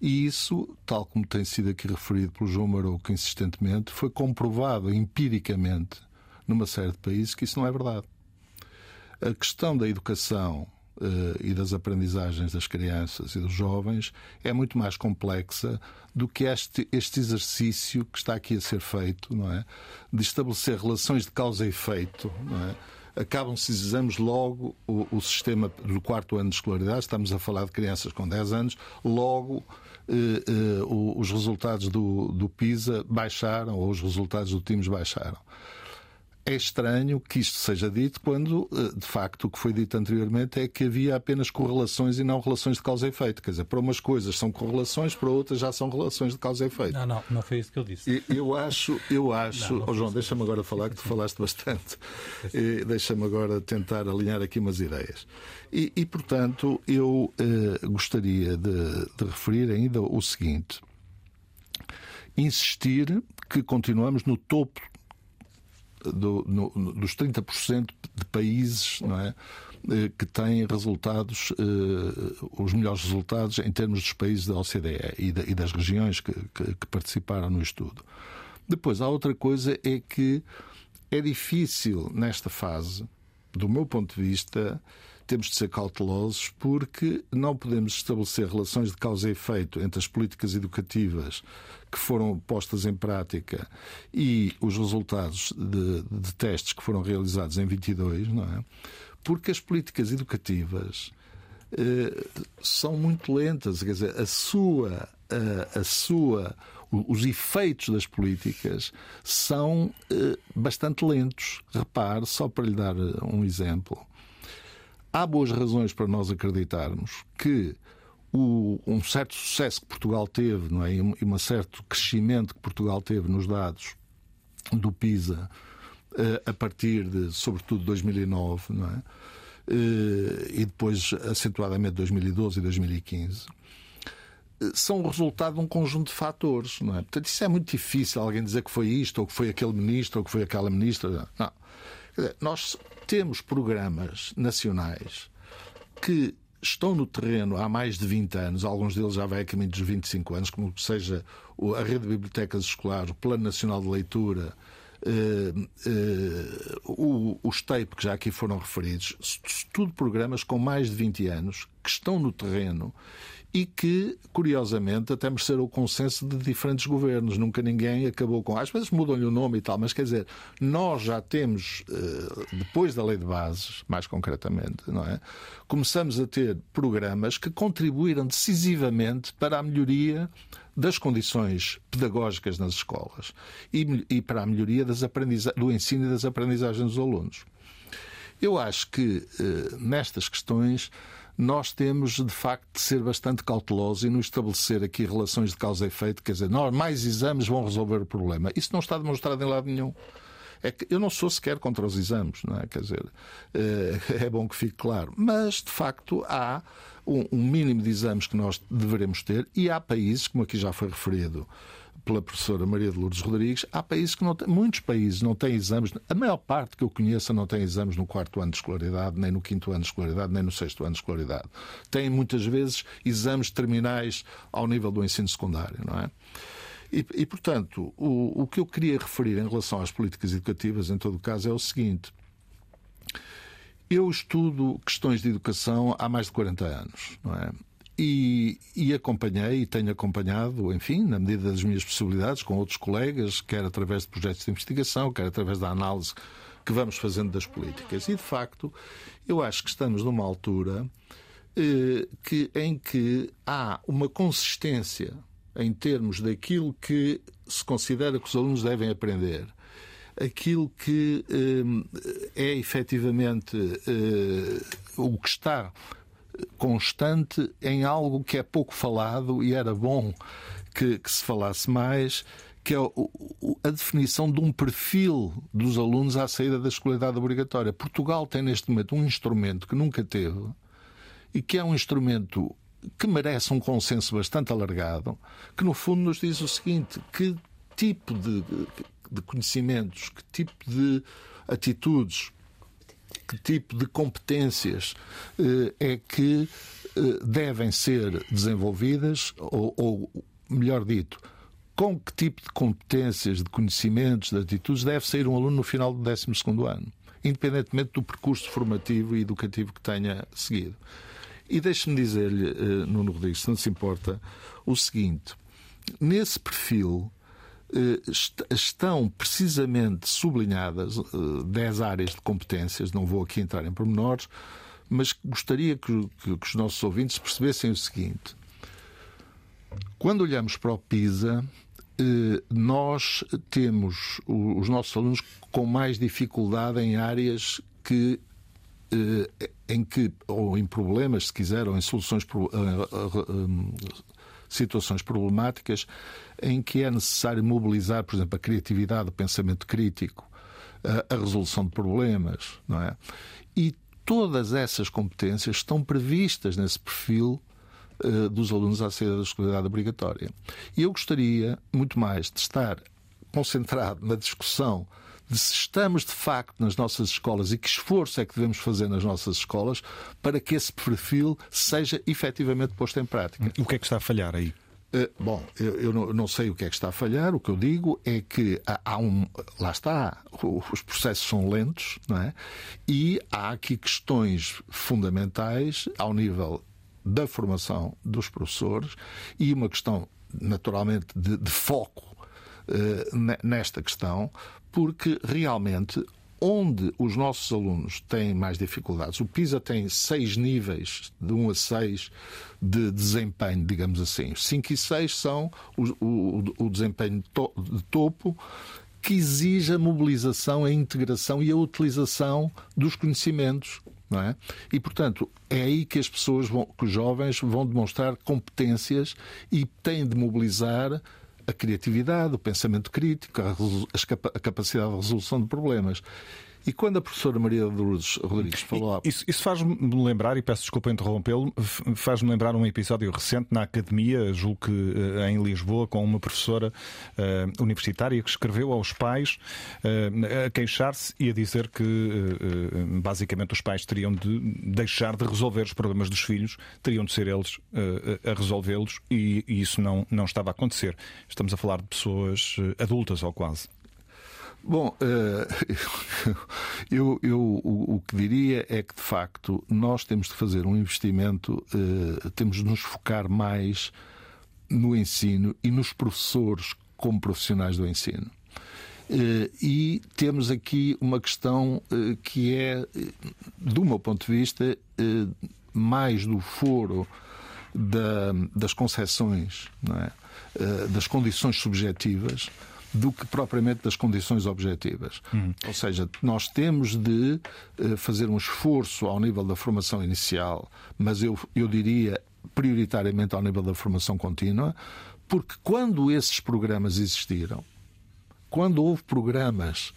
Speaker 5: E isso, tal como tem sido aqui referido pelo João Marouco insistentemente, foi comprovado empiricamente numa série de países que isso não é verdade. A questão da educação uh, e das aprendizagens das crianças e dos jovens é muito mais complexa do que este, este exercício que está aqui a ser feito, não é? De estabelecer relações de causa e efeito, não é? acabam-se exames logo o, o, sistema do quarto ano de escolaridade, estamos a falar de crianças com 10 anos, logo eh, eh, os resultados do, do PISA baixaram ou os resultados do TIMS baixaram. É estranho que isto seja dito quando, eh, de facto, o que foi dito anteriormente é que havia apenas correlações e não relações de causa e efeito. Quer dizer, para umas coisas são correlações, para outras já são relações de causa e efeito.
Speaker 4: Não, não, não foi isso que eu disse.
Speaker 5: Eu acho, eu acho. Não, não oh, João, deixa-me agora falar, que tu falaste bastante. Deixa-me agora tentar alinhar aqui umas ideias. E, e portanto, eu eh, gostaria de, de referir ainda o seguinte insistir que continuamos no topo do, no, dos 30% de países não é, eh, que têm resultados, eh, os melhores resultados em termos dos países da OCDE e, das regiões que, que, participaram no estudo. Depois, há outra coisa é que é difícil nesta fase, do meu ponto de vista, temos de ser cautelosos porque não podemos estabelecer relações de causa e efeito entre as políticas educativas que foram postas em prática e os resultados de, de testes que foram realizados em 22, não é? Porque as políticas educativas eh, são muito lentas, quer dizer, a sua, a, a sua os efeitos das políticas são eh, bastante lentos. Repare, só para lhe dar um exemplo, há boas razões para nós acreditarmos que o, um certo sucesso que Portugal teve não é? e um certo crescimento que Portugal teve nos dados do PISA eh, a partir de, sobretudo, 2009 não é? Eh, e depois acentuadamente 2012 e 2015 eh, são o resultado de um conjunto de fatores. Não é? Portanto, isso é muito difícil alguém dizer que foi isto, ou que foi aquele ministro, ou que foi aquela ministra. Não. Dizer, nós temos programas nacionais que estão no terreno há mais de 20 anos, alguns deles já vai a caminho dos 25 anos, como seja a rede de bibliotecas escolares, o Plano Nacional de Leitura, Uh, uh, os TAPE que já aqui foram referidos, tudo programas com mais de 20 anos que estão no terreno e que, curiosamente, até mereceram o consenso de diferentes governos. Nunca ninguém acabou com. Às vezes mudam-lhe o nome e tal, mas quer dizer, nós já temos, eh, depois da lei de bases, mais concretamente, não é? Começamos a ter programas que contribuíram decisivamente para a melhoria das condições pedagógicas nas escolas e, e para a melhoria do ensino e das aprendizagens dos alunos. Eu acho que eh, nestas questões nós temos de facto de ser bastante cautelosos e não estabelecer aqui relações de causa e efeito, quer dizer, nós, mais exames vão resolver o problema. Isso não está demonstrado em lado nenhum. É que eu não sou sequer contra os exames, não é? Quer dizer, eh, é bom que fique claro. Mas, de facto, há um mínimo de exames que nós deveremos ter e há países, como aqui já foi referido, pela professora Maria de Lourdes Rodrigues, há países que não têm, muitos países não têm exames, a maior parte que eu conheço não tem exames no quarto ano de escolaridade, nem no quinto ano de escolaridade, nem no sexto ano de escolaridade. Têm muitas vezes exames terminais ao nível do ensino secundário, não é? E, e portanto, o, o que eu queria referir em relação às políticas educativas, em todo caso, é o seguinte. Eu estudo questões de educação há mais de 40 anos, não é? E, e, acompanhei e tenho acompanhado, enfim, na medida das minhas possibilidades, com outros colegas, quer através de projetos de investigação, quer através da análise que vamos fazendo das políticas. E, de facto, eu acho que estamos numa altura eh, que, em que há uma consistência em termos daquilo que se considera que os alunos devem aprender, aquilo que eh, é efetivamente eh, o que está constante em algo que é pouco falado e era bom que, que se falasse mais, que é a definição de um perfil dos alunos à saída da escolaridade obrigatória. Portugal tem neste momento um instrumento que nunca teve e que é um instrumento que merece um consenso bastante alargado, que no fundo nos diz o seguinte: que tipo de, de conhecimentos, que tipo de atitudes que tipo de competências eh, é que eh, devem ser desenvolvidas, ou, ou melhor dito, com que tipo de competências, de conhecimentos, de atitudes deve sair um aluno no final do 12 ano, independentemente do percurso formativo e educativo que tenha seguido. E deixe-me dizer-lhe, eh, Nuno Rodrigues, se não se importa, o seguinte: nesse perfil estão precisamente sublinhadas 10 eh, áreas de competências, não vou aqui entrar em pormenores, mas gostaria que, que, que os nossos ouvintes percebessem o seguinte. Quando olhamos para o PISA, eh, nós temos os nossos alunos com mais dificuldade em áreas que em que ou em problemas, se quiser, ou em soluções situações problemáticas em que é necessário mobilizar, por exemplo, a criatividade, o pensamento crítico, a, a resolução de problemas, não é? E todas essas competências estão previstas nesse perfil uh, dos alunos à saída da escolaridade obrigatória. E eu gostaria muito mais de estar concentrado na discussão se estamos de facto nas nossas escolas e que esforço é que devemos fazer nas nossas escolas para que esse perfil seja efetivamente posto em prática.
Speaker 2: O que é que está a falhar aí?
Speaker 5: Uh, bom, eu, não sei o que é que está a falhar. O que eu digo é que há, um. Lá está, os processos são lentos, não é? E há aqui questões fundamentais ao nível da formação dos professores e uma questão, naturalmente, de, de foco uh, nesta questão, porque realmente onde os nossos alunos têm mais dificuldades. O PISA tem seis níveis, de 1 a 6, de desempenho, digamos assim. 5 e 6 são o, o, o desempenho de topo, que exige a mobilização, a integração e a utilização dos conhecimentos. Não é? E, portanto, é aí que as pessoas, vão, que os jovens vão demonstrar competências e têm de mobilizar a criatividade, o pensamento crítico, a, capacidade de resolução de problemas. E quando a professora Maria Lourdes Rodrigues falou.
Speaker 2: Isso, isso faz-me lembrar, e peço desculpa interrompê-lo, faz-me lembrar um episódio recente na academia, julgo que uh, em Lisboa, com uma professora uh, universitária que escreveu aos pais uh, a queixar-se e a dizer que basicamente os pais teriam de deixar de resolver os problemas dos filhos, teriam de ser eles a resolvê-los e, e, isso não, não estava a acontecer. Estamos a falar de pessoas adultas ou quase.
Speaker 5: Bom, eu, eu o, que diria é que, de facto, nós temos de fazer um investimento, temos de nos focar mais no ensino e nos professores como profissionais do ensino. E temos aqui uma questão que é, do meu ponto de vista, mais do foro da, das concepções, é? das condições subjetivas, do que propriamente das condições objetivas. Uhum. Ou seja, nós temos de fazer um esforço ao nível da formação inicial, mas eu, eu diria prioritariamente ao nível da formação contínua, porque quando esses programas existiram, quando houve programas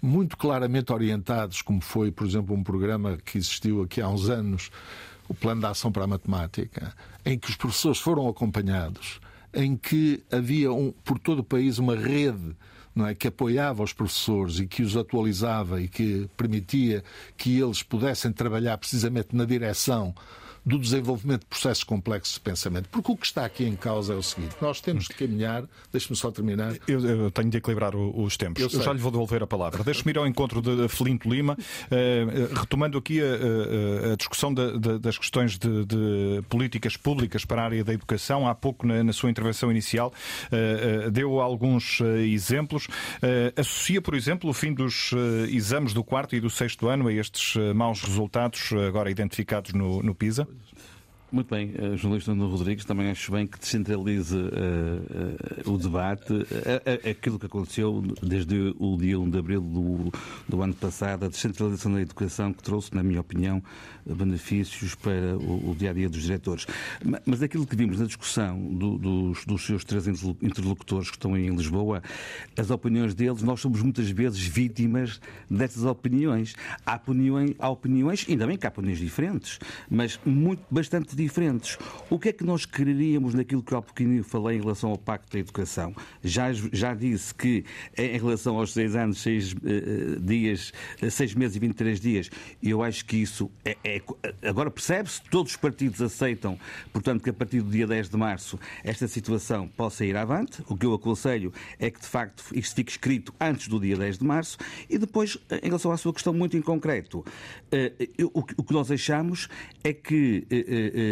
Speaker 5: muito claramente orientados, como foi, por exemplo, um programa que existiu aqui há uns anos, o Plano de Ação para a Matemática, em que os professores foram acompanhados, em que havia um, por todo o país uma rede não é, que apoiava os professores e que os atualizava e que permitia que eles pudessem trabalhar precisamente na direção do desenvolvimento de processos complexos de pensamento. Porque o que está aqui em causa é o seguinte: nós temos de caminhar, deixe-me só terminar.
Speaker 2: Eu, eu, tenho de equilibrar os tempos. Eu, eu já lhe vou devolver a palavra. Deixe-me ir ao encontro de Felinto Lima, eh, retomando aqui a, a, a discussão das questões de, de, políticas públicas para a área da educação. Há pouco, na, na sua intervenção inicial, eh, eh, deu alguns exemplos. Associa, por exemplo, o fim dos exames do quarto e do sexto ano a estes maus resultados agora identificados no, no PISA?
Speaker 6: Muito bem, uh, jornalista Nuno Rodrigues, também acho bem que descentralize uh, uh, o debate. aquilo que aconteceu desde o dia 1 de abril do, do ano passado, a descentralização da educação, que trouxe, na minha opinião, benefícios para o, o dia a dia dos diretores. Mas, mas aquilo que vimos na discussão do, dos, dos seus três interlocutores que estão em Lisboa, as opiniões deles, nós somos muitas vezes vítimas dessas opiniões. Há opiniões, há opiniões ainda bem que há opiniões diferentes, mas muito, bastante diferentes. O que é que nós quereríamos naquilo que há pouquinho falei em relação ao Pacto da Educação? Já, já disse que em relação aos seis anos, seis uh, dias, uh, seis meses e 23 dias, eu acho que isso é, é agora percebe-se, todos os partidos aceitam, portanto, que a partir do dia 10 de março esta situação possa ir avante. O que eu aconselho é que, de facto, isto fique escrito antes do dia 10 de março e depois, em relação à sua questão muito em concreto, uh, o, o, que nós achamos é que Ehm,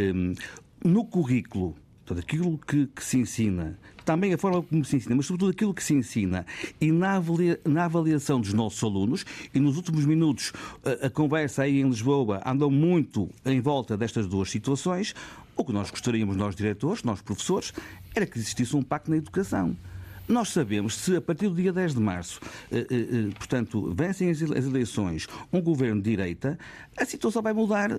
Speaker 6: no currículo, todo aquilo que, que, se ensina, também a forma como se ensina, mas sobretudo aquilo que se ensina e na, avalia, na avaliação dos nossos alunos, e nos últimos minutos a, a conversa aí em Lisboa andou muito em volta destas duas situações, o que nós gostaríamos, nós diretores, nós professores, era que existisse um pacto na educação. Nós sabemos se a partir do dia 10 de março, eh, eh, eh, portanto, vencem as eleições um governo de direita, a situação vai mudar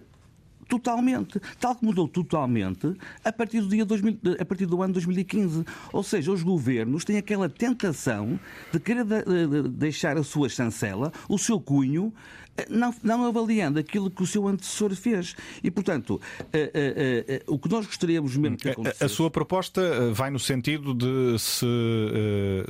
Speaker 6: totalmente, tal como mudou totalmente a partir do dia 2000, a partir do ano 2015. Ou seja, os governos têm aquela tentação de querer deixar a sua chancela, o seu cunho, eh, não, não, avaliando aquilo que o seu antecessor fez. E, portanto, uh, uh, o que nós gostaríamos mesmo que acontecesse...
Speaker 2: A sua proposta vai no sentido de se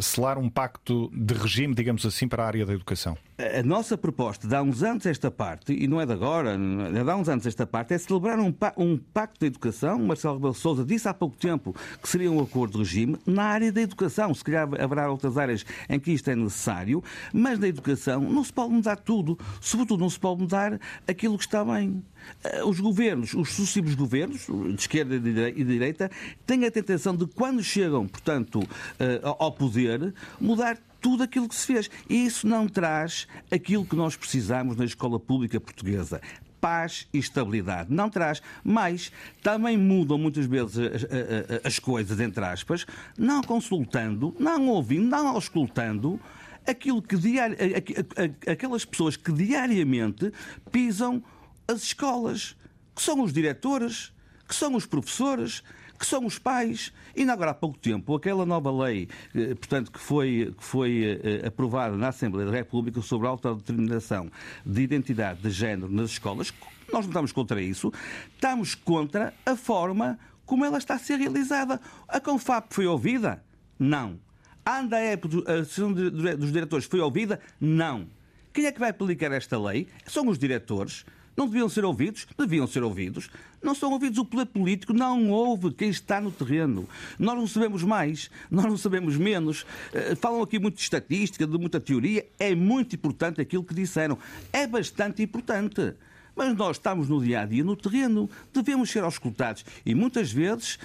Speaker 2: selar um pacto de regime, digamos assim, para a área da educação?
Speaker 6: A nossa proposta, de há uns anos esta parte, e não é de agora, é de há uns anos esta parte, é celebrar um, um pacto de educação. Marcelo Rebelo Sousa disse há pouco tempo que seria um acordo de regime na área da educação. Se calhar haverá outras áreas em que isto é necessário, mas na educação não se pode mudar tudo. Sobretudo não se pode mudar aquilo que está bem. Eh, os governos, os sucessivos governos, de esquerda e de direita, têm a tentação de, quando chegam, portanto, eh, ao poder, mudar tudo aquilo que se fez. E isso não traz aquilo que nós precisamos na escola pública portuguesa paz e estabilidade. Não traz. Mas também mudam muitas vezes as, as, as, coisas, entre aspas, não consultando, não ouvindo, não auscultando aquilo que diari... aquelas pessoas que diariamente pisam as escolas, que são os diretores, que são os professores, que são os pais. Ainda agora há pouco tempo, aquela nova lei, eh, portanto, que foi, que foi eh, aprovada na Assembleia da República sobre a autodeterminação de identidade de género nas escolas, nós não estamos contra isso, estamos contra a forma como ela está a ser realizada. A Confap foi ouvida? Não. A ANDAEP, a Associação dos Diretores, foi ouvida? Não. Quem é que vai aplicar esta lei? São os diretores, Não deviam ser ouvidos? Deviam ser ouvidos. Não são ouvidos o poder político, não ouve quem está no terreno. Nós não sabemos mais, nós não sabemos menos. Eh, falam aqui muito de estatística, de muita teoria. É muito importante aquilo que disseram. É bastante importante. Mas nós estamos no dia a dia, no terreno, devemos ser auscultados. E muitas vezes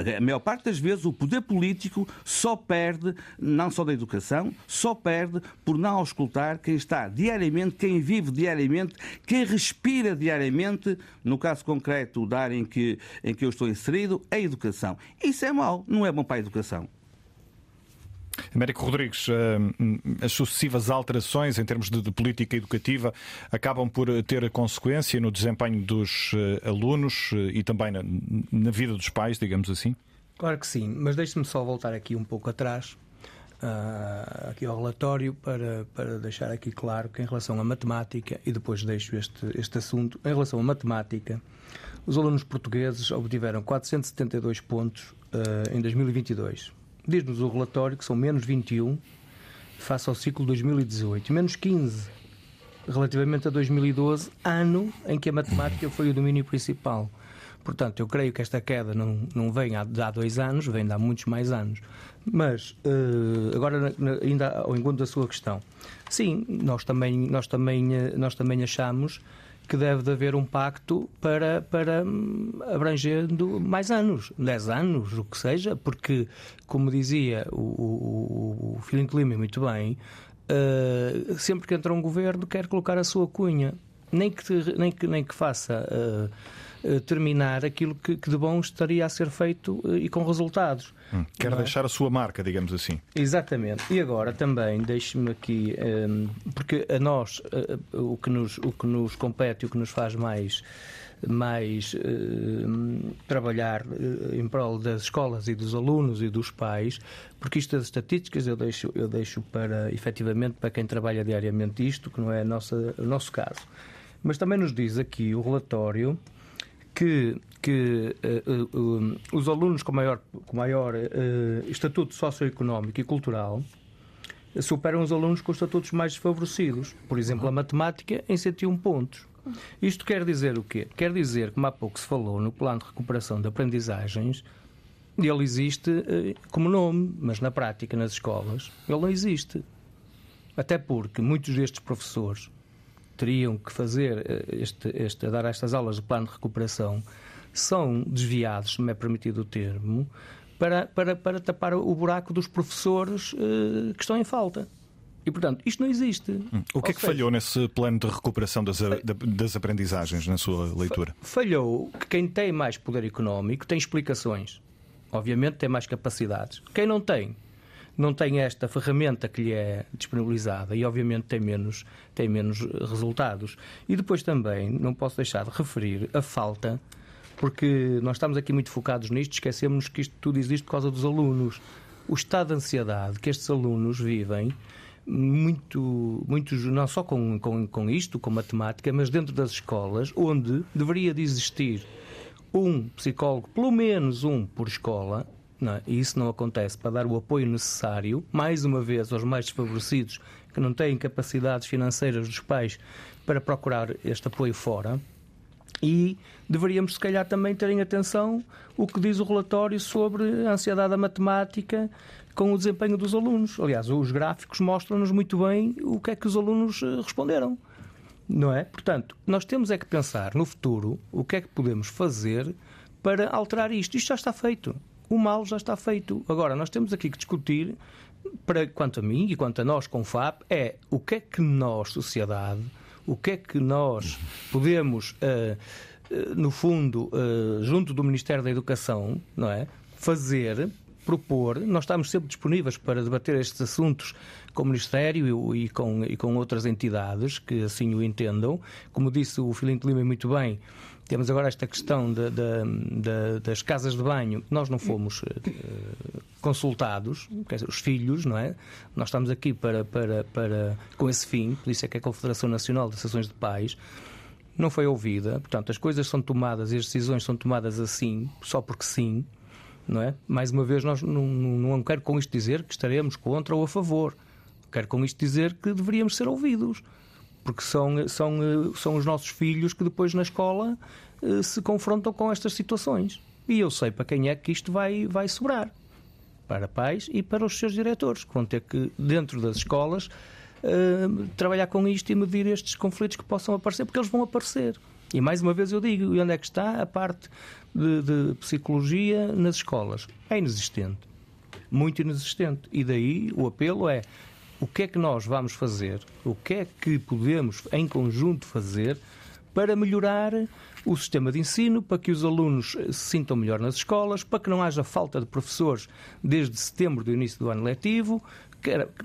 Speaker 6: a maior parte das vezes o poder político só perde, não só da educação, só perde por não auscultar quem está diariamente, quem vive diariamente, quem respira diariamente, no caso concreto da área em que, em que eu estou inserido, a educação. Isso é mau, não é bom para a educação.
Speaker 2: Américo Rodrigues, eh, as sucessivas alterações em termos de, política educativa acabam por ter consequência no desempenho dos eh, alunos eh, e também na, na vida dos pais, digamos assim?
Speaker 7: Claro que sim, mas deixe-me só voltar aqui um pouco atrás, uh, aqui ao relatório, para, para deixar aqui claro que em relação à matemática, e depois deixo este, este assunto, em relação à matemática, os alunos portugueses obtiveram 472 pontos uh, em 2022 Diz-nos o relatório que são menos 21 face ao ciclo 2018, menos 15 relativamente a 2012, ano em que a matemática foi o domínio principal. Portanto, eu creio que esta queda não, não vem há, há dois anos, vem de há muitos mais anos. Mas, uh, agora, ainda ao encontro da sua questão, sim, nós também, nós também, eh, nós também achamos que deve de haver um pacto para, para hum, abrangendo mais anos, 10 anos, o que seja, porque, como dizia o, o, o Lima muito bem, uh, sempre que entra um governo quer colocar a sua cunha, nem que, nem que, nem que faça. Uh, terminar aquilo que, que, de bom estaria a ser feito eh, e com resultados.
Speaker 2: Hum, quer é? deixar a sua marca, digamos assim.
Speaker 7: Exatamente. E agora também, deixe-me aqui, ehm, porque a nós uh, o, que nos, o que nos compete e o que nos faz mais mais uh, trabalhar em prol das escolas e dos alunos e dos pais, porque isto das estatísticas eu deixo, eu deixo para, efetivamente, para quem trabalha diariamente isto, que não é nossa, o nosso caso. Mas também nos diz aqui o relatório que, que uh, uh, os alunos com maior, com maior uh, estatuto socioeconómico e cultural superam os alunos com estatutos mais desfavorecidos. Por exemplo, a matemática em 101 pontos. Isto quer dizer o quê? Quer dizer, como há pouco se falou, no plano de recuperação de aprendizagens, ele existe como nome, mas na prática, nas escolas, ele não existe. Até porque muitos destes professores teriam que fazer eh, este, este, dar estas aulas de plano de recuperação são desviados, se me é permitido o termo, para, para, para tapar o buraco dos professores uh, que estão em falta. E, portanto, isto não existe.
Speaker 2: Hum. O que Ou é que seja, falhou nesse plano de recuperação das, das aprendizagens, na sua leitura?
Speaker 7: Falhou que quem tem mais poder económico tem explicações. Obviamente tem mais capacidades. Quem não tem, não tem esta ferramenta que lhe é disponibilizada e, obviamente, tem menos, tem menos resultados. E depois também não posso deixar de referir a falta, porque nós estamos aqui muito focados nisto, esquecemos que isto tudo existe por causa dos alunos. O estado de ansiedade que estes alunos vivem muito, muito não só com, com, com isto, com matemática, mas dentro das escolas, onde deveria de existir um psicólogo, pelo menos um por escola, não é? e isso não acontece para dar o apoio necessário, mais uma vez, aos mais desfavorecidos que não têm capacidades financeiras dos pais para procurar este apoio fora. E deveríamos, se calhar, também terem atenção o que diz o relatório sobre a ansiedade da matemática com o desempenho dos alunos. Aliás, os gráficos mostram-nos muito bem o que é que os alunos eh, responderam. Não é? Portanto, nós temos é que pensar no futuro o que é que podemos fazer para alterar isto. Isto já está feito o mal já está feito. Agora, nós temos aqui que discutir, para, quanto a mim e quanto a nós com o FAP, é o que é que nós, sociedade, o que é que nós podemos, uh, uh, no fundo, uh, junto do Ministério da Educação, não é? fazer, propor. Nós estamos sempre disponíveis para debater estes assuntos com o Ministério e, com, e com outras entidades que assim o entendam. Como disse o Filinto Lima muito bem, temos agora esta questão de, de, de, das casas de banho. Nós não fomos uh, consultados, dizer, os filhos, não é? Nós estamos aqui para, para, para, com esse fim, por isso é que a Confederação Nacional de Associações de Pais não foi ouvida. Portanto, as coisas são tomadas e as decisões são tomadas assim, só porque sim, não é? Mais uma vez, nós não, não quero com isto dizer que estaremos contra ou a favor. Quero com isto dizer que deveríamos ser ouvidos porque são, são, são os nossos filhos que depois na escola se confrontam com estas situações. E eu sei para quem é que isto vai, vai sobrar. Para pais e para os seus diretores, que vão ter que, dentro das escolas, uh, trabalhar com isto e medir estes conflitos que possam aparecer, porque eles vão aparecer. E mais uma vez eu digo, e onde é que está a parte de, de psicologia nas escolas? É inexistente. Muito inexistente. E daí o apelo é o que é que nós vamos fazer, o que é que podemos em conjunto fazer para melhorar o sistema de ensino, para que os alunos se sintam melhor nas escolas, para que não haja falta de professores desde setembro do início do ano letivo,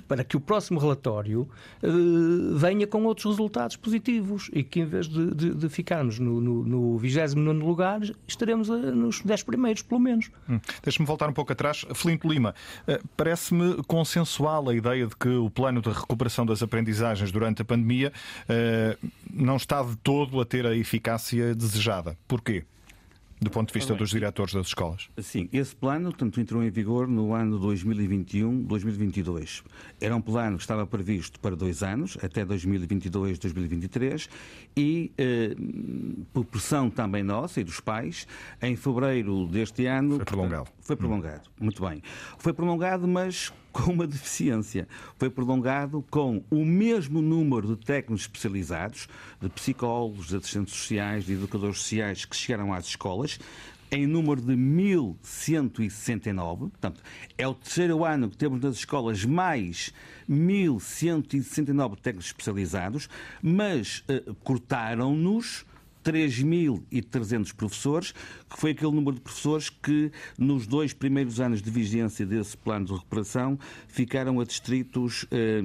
Speaker 7: para que o próximo relatório uh, venha com outros resultados positivos e que, em vez de, de, de ficarmos no, no, no 29 lugar, estaremos uh, nos 10 primeiros, pelo menos.
Speaker 2: Hum. Deixa-me voltar um pouco atrás. Filipe Lima, uh, parece-me consensual a ideia de que o plano de recuperação das aprendizagens durante a pandemia não está de todo a ter a eficácia desejada. Porquê? Do ponto de vista dos diretores das escolas?
Speaker 6: Sim, esse plano tanto entrou em vigor no ano 2021-2022. Era um plano que estava previsto para dois anos, até 2022-2023, e eh, por pressão também nossa e dos pais, em fevereiro deste ano.
Speaker 2: Foi prolongado.
Speaker 6: Foi prolongado, hum. muito bem. Foi prolongado, mas com uma deficiência. Foi prolongado com o mesmo número de técnicos especializados, de psicólogos, de assistentes sociais, de educadores sociais que chegaram às escolas, em número de 1.169. Portanto, é o terceiro ano que temos nas escolas mais 1.169 técnicos especializados, mas uh, cortaram-nos 3.300 professores, que foi aquele número de professores que, nos dois primeiros anos de vigência desse plano de recuperação, ficaram adstritos, eh,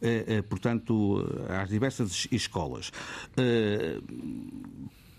Speaker 6: eh, eh, portanto, às diversas escolas. Eh,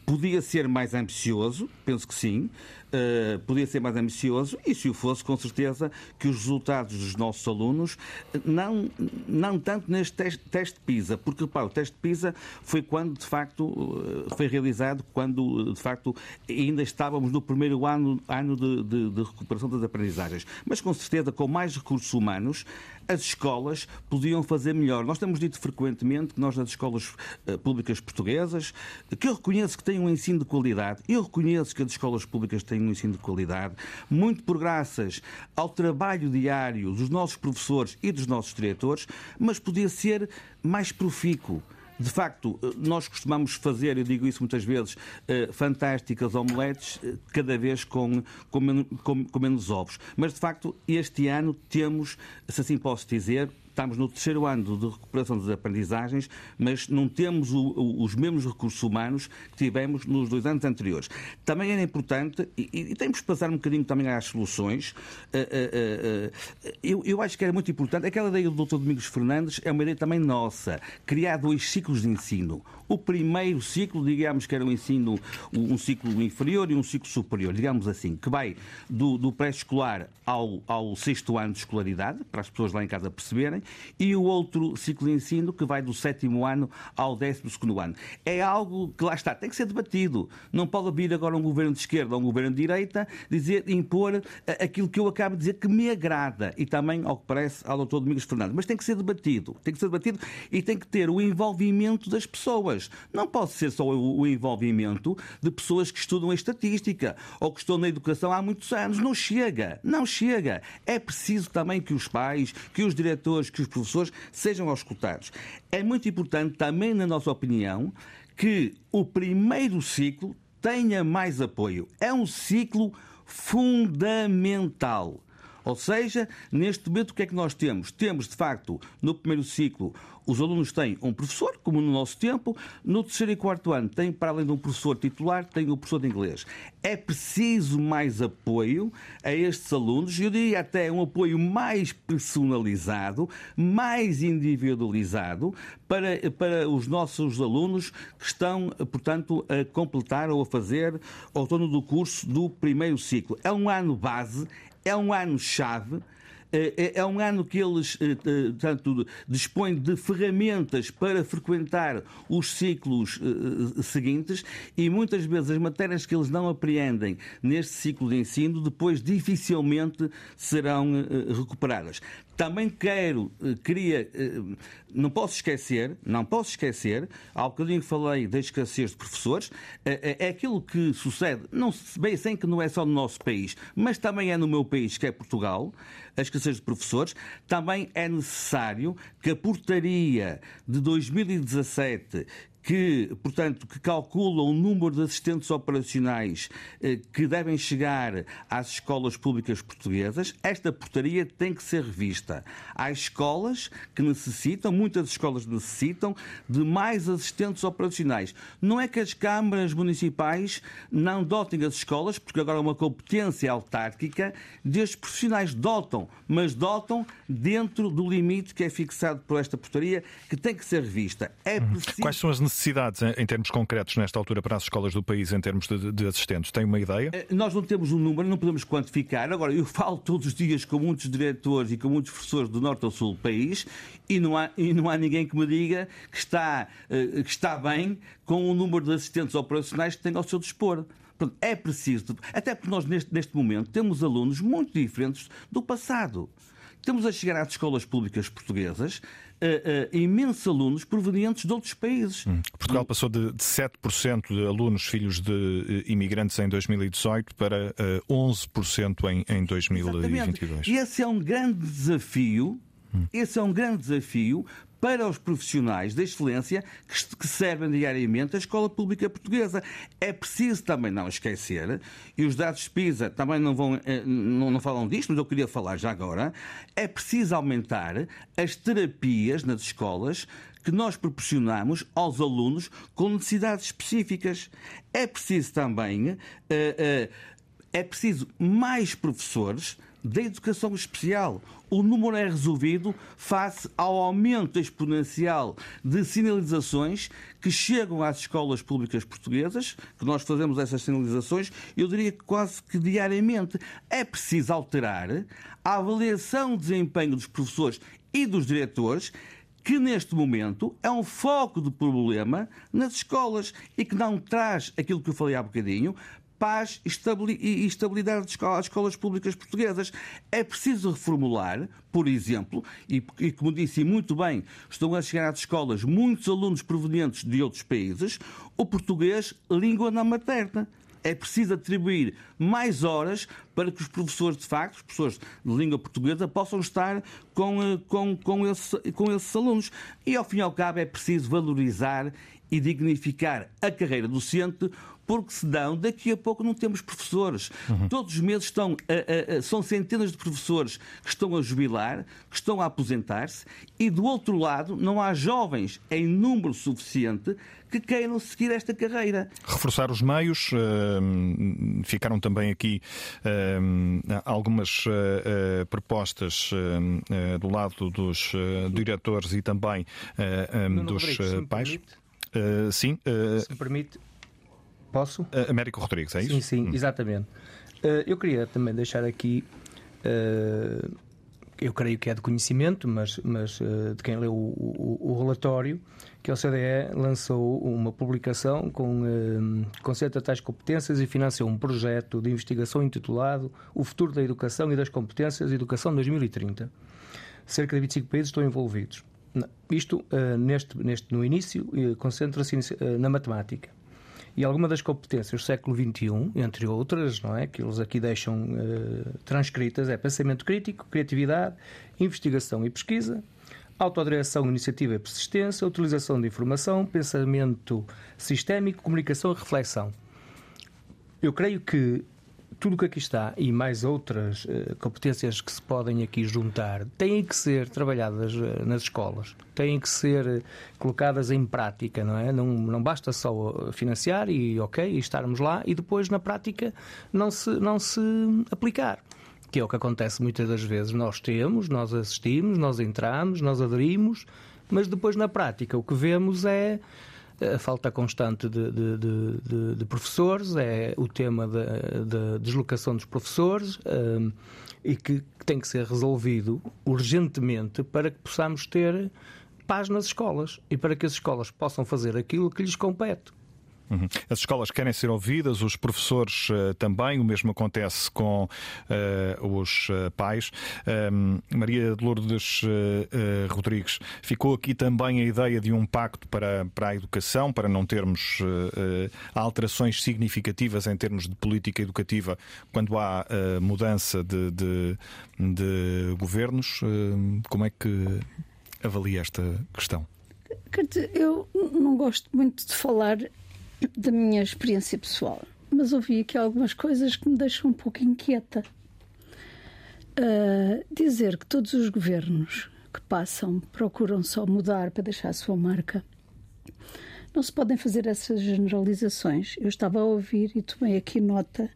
Speaker 6: podia ser mais ambicioso, penso que sim, uh, podia ser mais ambicioso e, se o fosse, com certeza que os resultados dos nossos alunos, não, não tanto neste teste, teste PISA, porque o teste PISA foi quando, de facto, eh, foi realizado quando, de facto, ainda estávamos no primeiro ano, ano de, de, de recuperação das aprendizagens. Mas, com certeza, com mais recursos humanos, as escolas podiam fazer melhor. Nós temos dito frequentemente que nós, nas escolas uh, públicas portuguesas, que eu reconheço que têm um ensino de qualidade, eu reconheço que as escolas públicas têm um ensino de qualidade, muito por graças ao trabalho diário dos nossos professores e dos nossos diretores, mas podia ser mais profícuo. De facto, eh, nós costumamos fazer, eu digo isso muitas vezes, uh, fantásticas omeletes, uh, cada vez com, com, com, com menos ovos. Mas, de facto, este ano temos, se assim posso dizer, estamos no terceiro ano de recuperação das aprendizagens, mas não temos o, o, os mesmos recursos humanos que tivemos nos dois anos anteriores. Também era importante, e, e temos que passar um bocadinho também às soluções, uh, uh, uh, eu, eu, acho que era muito importante, aquela ideia do Dr. Domingos Fernandes é uma ideia também nossa, criar dois ciclos de ensino. O primeiro ciclo, digamos que era um ensino, um ciclo inferior e um ciclo superior, digamos assim, que vai do, do pré-escolar ao, ao sexto ano de escolaridade, para as pessoas lá em casa perceberem, e o outro ciclo de ensino que vai do sétimo ano ao décimo segundo ano. É algo que lá está, tem que ser debatido. Não pode vir agora um governo de esquerda ou um governo de direita dizer, impor eh, aquilo que eu acabo de dizer que me agrada e também, ao que parece, ao Dr. Domingos Fernandes. Mas tem que ser debatido. Tem que ser debatido e tem que ter o envolvimento das pessoas. Não pode ser só o envolvimento de pessoas que estudam a estatística ou que estão na educação há muitos anos. Não chega. Não chega. É preciso também que os pais, que os diretores, que os professores sejam auscultados. É muito importante também, na nossa opinião, que o primeiro ciclo tenha mais apoio. É um ciclo fundamental. Ou seja, neste momento o que é que nós temos? Temos, de facto, no primeiro ciclo, os alunos têm um professor, como no nosso tempo, no terceiro e quarto ano têm, para além de um professor titular, têm um professor de inglês. É preciso mais apoio a estes alunos, eu diria até um apoio mais personalizado, mais individualizado, para, para os nossos alunos que estão, portanto, a completar ou a fazer o outono do curso do primeiro ciclo. É um ano base, é um ano-chave. É, é, é um ano que eles eh, eh, tanto dispõem de ferramentas para frequentar os ciclos eh, seguintes e muitas vezes as matérias que eles não apreendem neste ciclo de ensino depois dificilmente serão recuperadas. Também quero, eh, queria, eh, não posso esquecer, não posso esquecer, há bocadinho falei da escassez de professores, é, é aquilo que sucede, não bem sem que não é só no nosso país, mas também é no meu país, que é Portugal, a escassez de professores, também é necessário que a portaria de 2017 que, portanto, que calcula o número de assistentes operacionais eh, que devem chegar às escolas públicas portuguesas, esta portaria tem que ser revista. Há escolas que necessitam, muitas escolas necessitam, de mais assistentes operacionais. Não é que as câmaras municipais não dotem as escolas, porque agora é uma competência autárquica, destes profissionais dotam, mas dotam dentro do limite que é fixado por esta portaria, que tem que ser revista.
Speaker 2: É preciso... Quais são as necessidades necessidades em, termos concretos nesta altura para as escolas do país em termos de, de, assistentes? Tem uma ideia? Eh,
Speaker 6: nós não temos um número, não podemos quantificar. Agora, eu falo todos os dias com muitos diretores e com muitos professores do norte ao sul do país e não há, e não há ninguém que me diga que está, eh, que está bem com o número de assistentes operacionais que tem ao seu dispor. É preciso, até porque nós neste, neste momento temos alunos muito diferentes do passado. Temos a chegar às escolas públicas portuguesas uh, uh, imensos alunos provenientes de outros países. Hum.
Speaker 2: Portugal passou de, de 7% de alunos filhos de uh, imigrantes em 2018 para uh, 11% em, em 2022. Exatamente.
Speaker 6: E esse é um grande desafio. Hum. Esse é um grande desafio para os profissionais da excelência que, servem diariamente a escola pública portuguesa. É preciso também não esquecer, e os dados de PISA também não, vão, eh, não, não falam disto, mas eu queria falar já agora, é preciso aumentar as terapias nas escolas que nós proporcionamos aos alunos com necessidades específicas. É preciso também, uh, uh, é preciso mais professores da educação especial. O número é resolvido face ao aumento exponencial de sinalizações que chegam às escolas públicas portuguesas, que nós fazemos essas sinalizações, eu diria que quase que diariamente. É preciso alterar a avaliação de desempenho dos professores e dos diretores que neste momento é um foco de problema nas escolas e que não traz aquilo que eu falei há bocadinho, paz e estabilidade às escolas públicas portuguesas. É preciso reformular, por exemplo, e, como disse muito bem, estão a chegar às escolas muitos alunos provenientes de outros países, o português língua não materna. É preciso atribuir mais horas para que os professores, de facto, os professores de língua portuguesa, possam estar com, eh, com, com, esse, com esses alunos. E, ao fim e ao cabo, é preciso valorizar e dignificar a carreira docente, porque senão daqui a pouco não temos professores. Uhum. Todos os meses estão a, a, a, são centenas de professores que estão a jubilar, que estão a aposentar-se, e do outro lado não há jovens em número suficiente que queiram seguir esta carreira.
Speaker 2: Reforçar os meios, uh, ficaram também aqui uh, algumas uh, propostas do lado dos diretores e também dos pais.
Speaker 7: Uh, sim. Uh, Se me permite, posso?
Speaker 2: Uh, Américo Rodrigues, é isso?
Speaker 7: Sim, sim, hum. exatamente. eu queria também deixar aqui. eu creio que é de conhecimento, mas, mas de quem leu o, o, o, relatório, que a OCDE lançou uma publicação com conceito de tais competências e financiou um projeto de investigação intitulado O Futuro da Educação e das Competências Educação 2030. Cerca de 25 países estão envolvidos. Isto, uh, neste, neste, no início, uh, concentra-se uh, na matemática. E alguma das competências do século XXI, entre outras, não é, que eles aqui deixam transcritas, é pensamento crítico, criatividade, investigação e pesquisa, autodireção, iniciativa e persistência, utilização de informação, pensamento sistémico, comunicação e reflexão. Eu creio que tudo o que aqui está e mais outras uh, competências que se podem aqui juntar têm que ser trabalhadas uh, nas escolas, têm que ser uh, colocadas em prática, não é? Não, não basta só financiar e ok, e estarmos lá e depois na prática não se, não se aplicar. Que é o que acontece muitas das vezes. Nós temos, nós assistimos, nós entramos, nós aderimos, mas depois na prática o que vemos é a falta constante de, de, de, de professores, é o tema da, deslocação dos professores um, e que tem que ser resolvido urgentemente para que possamos ter paz nas escolas e para que as escolas possam fazer aquilo que lhes compete.
Speaker 2: Uhum. As escolas querem ser ouvidas, os professores uh, também, o mesmo acontece com uh, os uh, pais. Ehm, Maria de Lourdes Rodrigues, ficou aqui também a ideia de um pacto para, para a educação, para não termos alterações significativas em termos de política educativa quando há mudança de, de, de governos. como é que avalia esta questão?
Speaker 3: Eu não gosto muito de falar da minha experiência pessoal, mas ouvi aqui algumas coisas que me deixam um pouco inquieta. Uh, dizer que todos os governos que passam procuram só mudar para deixar a sua marca. Não se podem fazer essas generalizações. Eu estava a ouvir e tomei aqui nota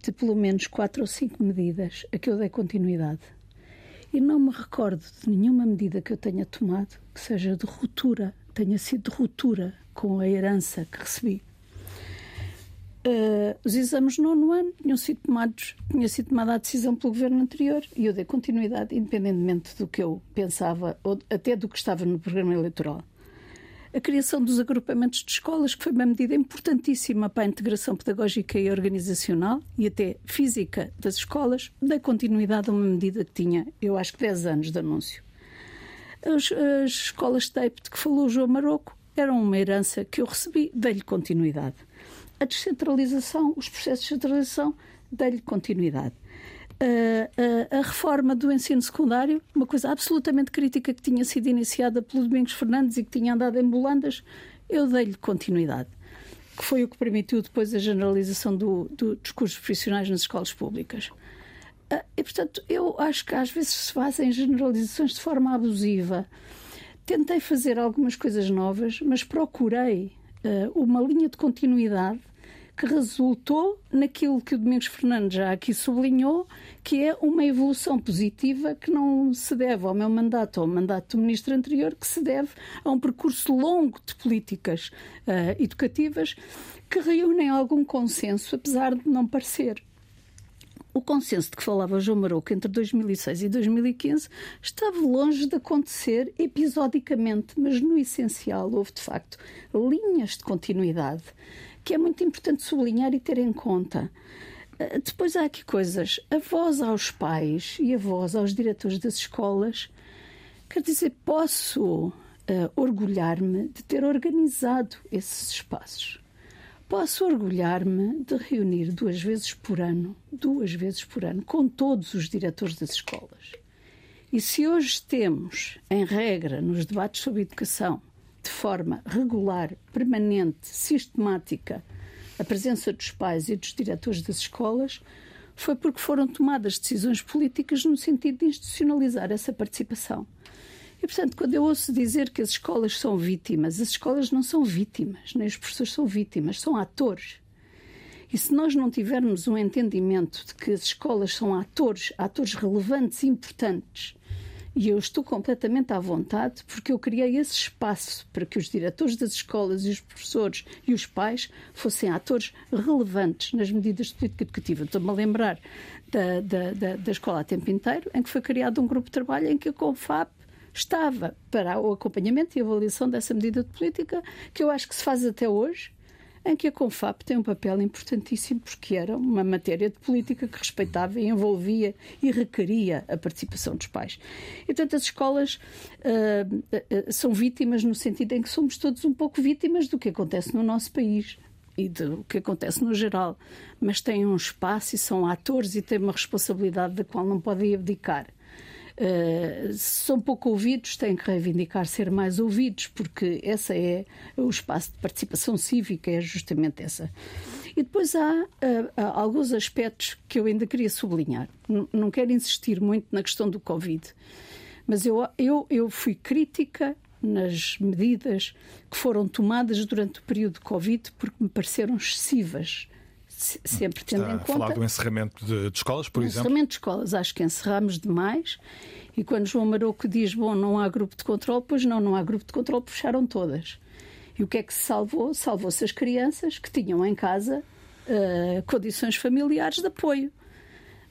Speaker 3: de pelo menos quatro ou cinco medidas a que eu dei continuidade. E não me recordo de nenhuma medida que eu tenha tomado que seja de ruptura, tenha sido de ruptura com a herança que recebi. Uh, os exames no nono ano tinham sido tomados, tinha sido tomada a decisão pelo governo anterior e eu dei continuidade, independentemente do que eu pensava ou até do que estava no programa eleitoral. A criação dos agrupamentos de escolas, que foi uma medida importantíssima para a integração pedagógica e organizacional e até física das escolas, dei continuidade a uma medida que tinha, eu acho que 10 anos de anúncio. As, as escolas TAPE de que falou o João Maroco eram uma herança que eu recebi, dei-lhe continuidade. A descentralização, os processos de descentralização, dei-lhe continuidade. A, a, reforma do ensino secundário, uma coisa absolutamente crítica que tinha sido iniciada pelo Domingos Fernandes e que tinha andado em bolandas, eu dei-lhe continuidade, que foi o que permitiu depois a generalização do, do, dos cursos profissionais nas escolas públicas. E, portanto, eu acho que às vezes se fazem generalizações de forma abusiva. Tentei fazer algumas coisas novas, mas procurei uh, uma linha de continuidade que resultou naquilo que o Domingos Fernandes já aqui sublinhou, que é uma evolução positiva que não se deve ao meu mandato ou ao mandato do ministro anterior, que se deve a um percurso longo de políticas uh, educativas que reúnem algum consenso, apesar de não parecer. O consenso de que falava João Maroco entre 2006 e 2015 estava longe de acontecer episodicamente, mas no essencial houve de facto linhas de continuidade que é muito importante sublinhar e ter em conta. Ah, depois há aqui coisas. A voz aos pais e a voz aos diretores das escolas. Quer dizer, posso uh, orgulhar-me de ter organizado esses espaços. Posso orgulhar-me de reunir duas vezes por ano, duas vezes por ano, com todos os diretores das escolas. E se hoje temos, em regra, nos debates sobre educação, de forma regular, permanente, sistemática, a presença dos pais e dos diretores das escolas, foi porque foram tomadas decisões políticas no sentido de institucionalizar essa participação. E, portanto, quando eu ouço dizer que as escolas são vítimas, as escolas não são vítimas, nem os professores são vítimas, são atores. E se nós não tivermos um entendimento de que as escolas são atores, atores relevantes e importantes, e eu estou completamente à vontade porque eu criei esse espaço para que os diretores das escolas e os professores e os pais fossem atores relevantes nas medidas de política educativa. Estou-me a lembrar da, da, da, da escola a tempo inteiro, em que foi criado um grupo de trabalho em que a CONFAP estava para o acompanhamento e avaliação dessa medida de política, que eu acho que se faz até hoje, em que a CONFAP tem um papel importantíssimo, porque era uma matéria de política que respeitava e envolvia e requeria a participação dos pais. E, portanto, as escolas uh, uh, são vítimas no sentido em que somos todos um pouco vítimas do que acontece no nosso país e do que acontece no geral, mas têm um espaço e são atores e têm uma responsabilidade da qual não podem abdicar. Uh, são pouco ouvidos, têm que reivindicar ser mais ouvidos, porque esse é o espaço de participação cívica, é justamente essa. E depois há, uh, alguns aspectos que eu ainda queria sublinhar. N não quero insistir muito na questão do Covid, mas eu, eu, eu fui crítica nas medidas que foram tomadas durante o período de Covid porque me pareceram excessivas sempre tendo
Speaker 2: Está
Speaker 3: em conta.
Speaker 2: Falar do encerramento de, de escolas, por exemplo?
Speaker 3: Encerramento de escolas, acho que encerramos demais. E quando João Maroco diz, bom, não há grupo de controle, pois não, não há grupo de controle, puxaram todas. E o que é que se salvou? Salvou-se as crianças que tinham em casa uh, condições familiares de apoio.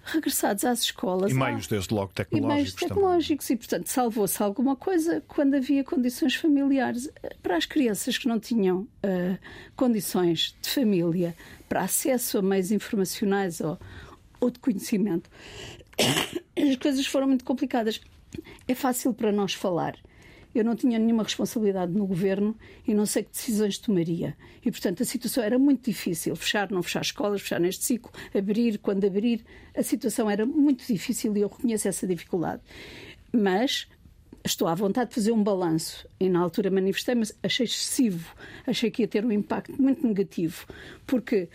Speaker 3: Regressados às escolas.
Speaker 2: E meios, desde logo, tecnológicos.
Speaker 3: E meios tecnológicos. Também. E, portanto, salvou-se alguma coisa quando havia condições familiares. Para as crianças que não tinham uh, condições de família para acesso a meios informacionais ou, ou de conhecimento, as coisas foram muito complicadas. É fácil para nós falar eu não tinha nenhuma responsabilidade no governo e não sei que decisões tomaria. E, portanto, a situação era muito difícil. Fechar, não fechar escolas, fechar neste ciclo, abrir, quando abrir. A situação era muito difícil e eu reconheço essa dificuldade. Mas estou à vontade de fazer um balanço. E na altura manifestei, mas achei excessivo. Achei que ia ter um impacto muito negativo. Porque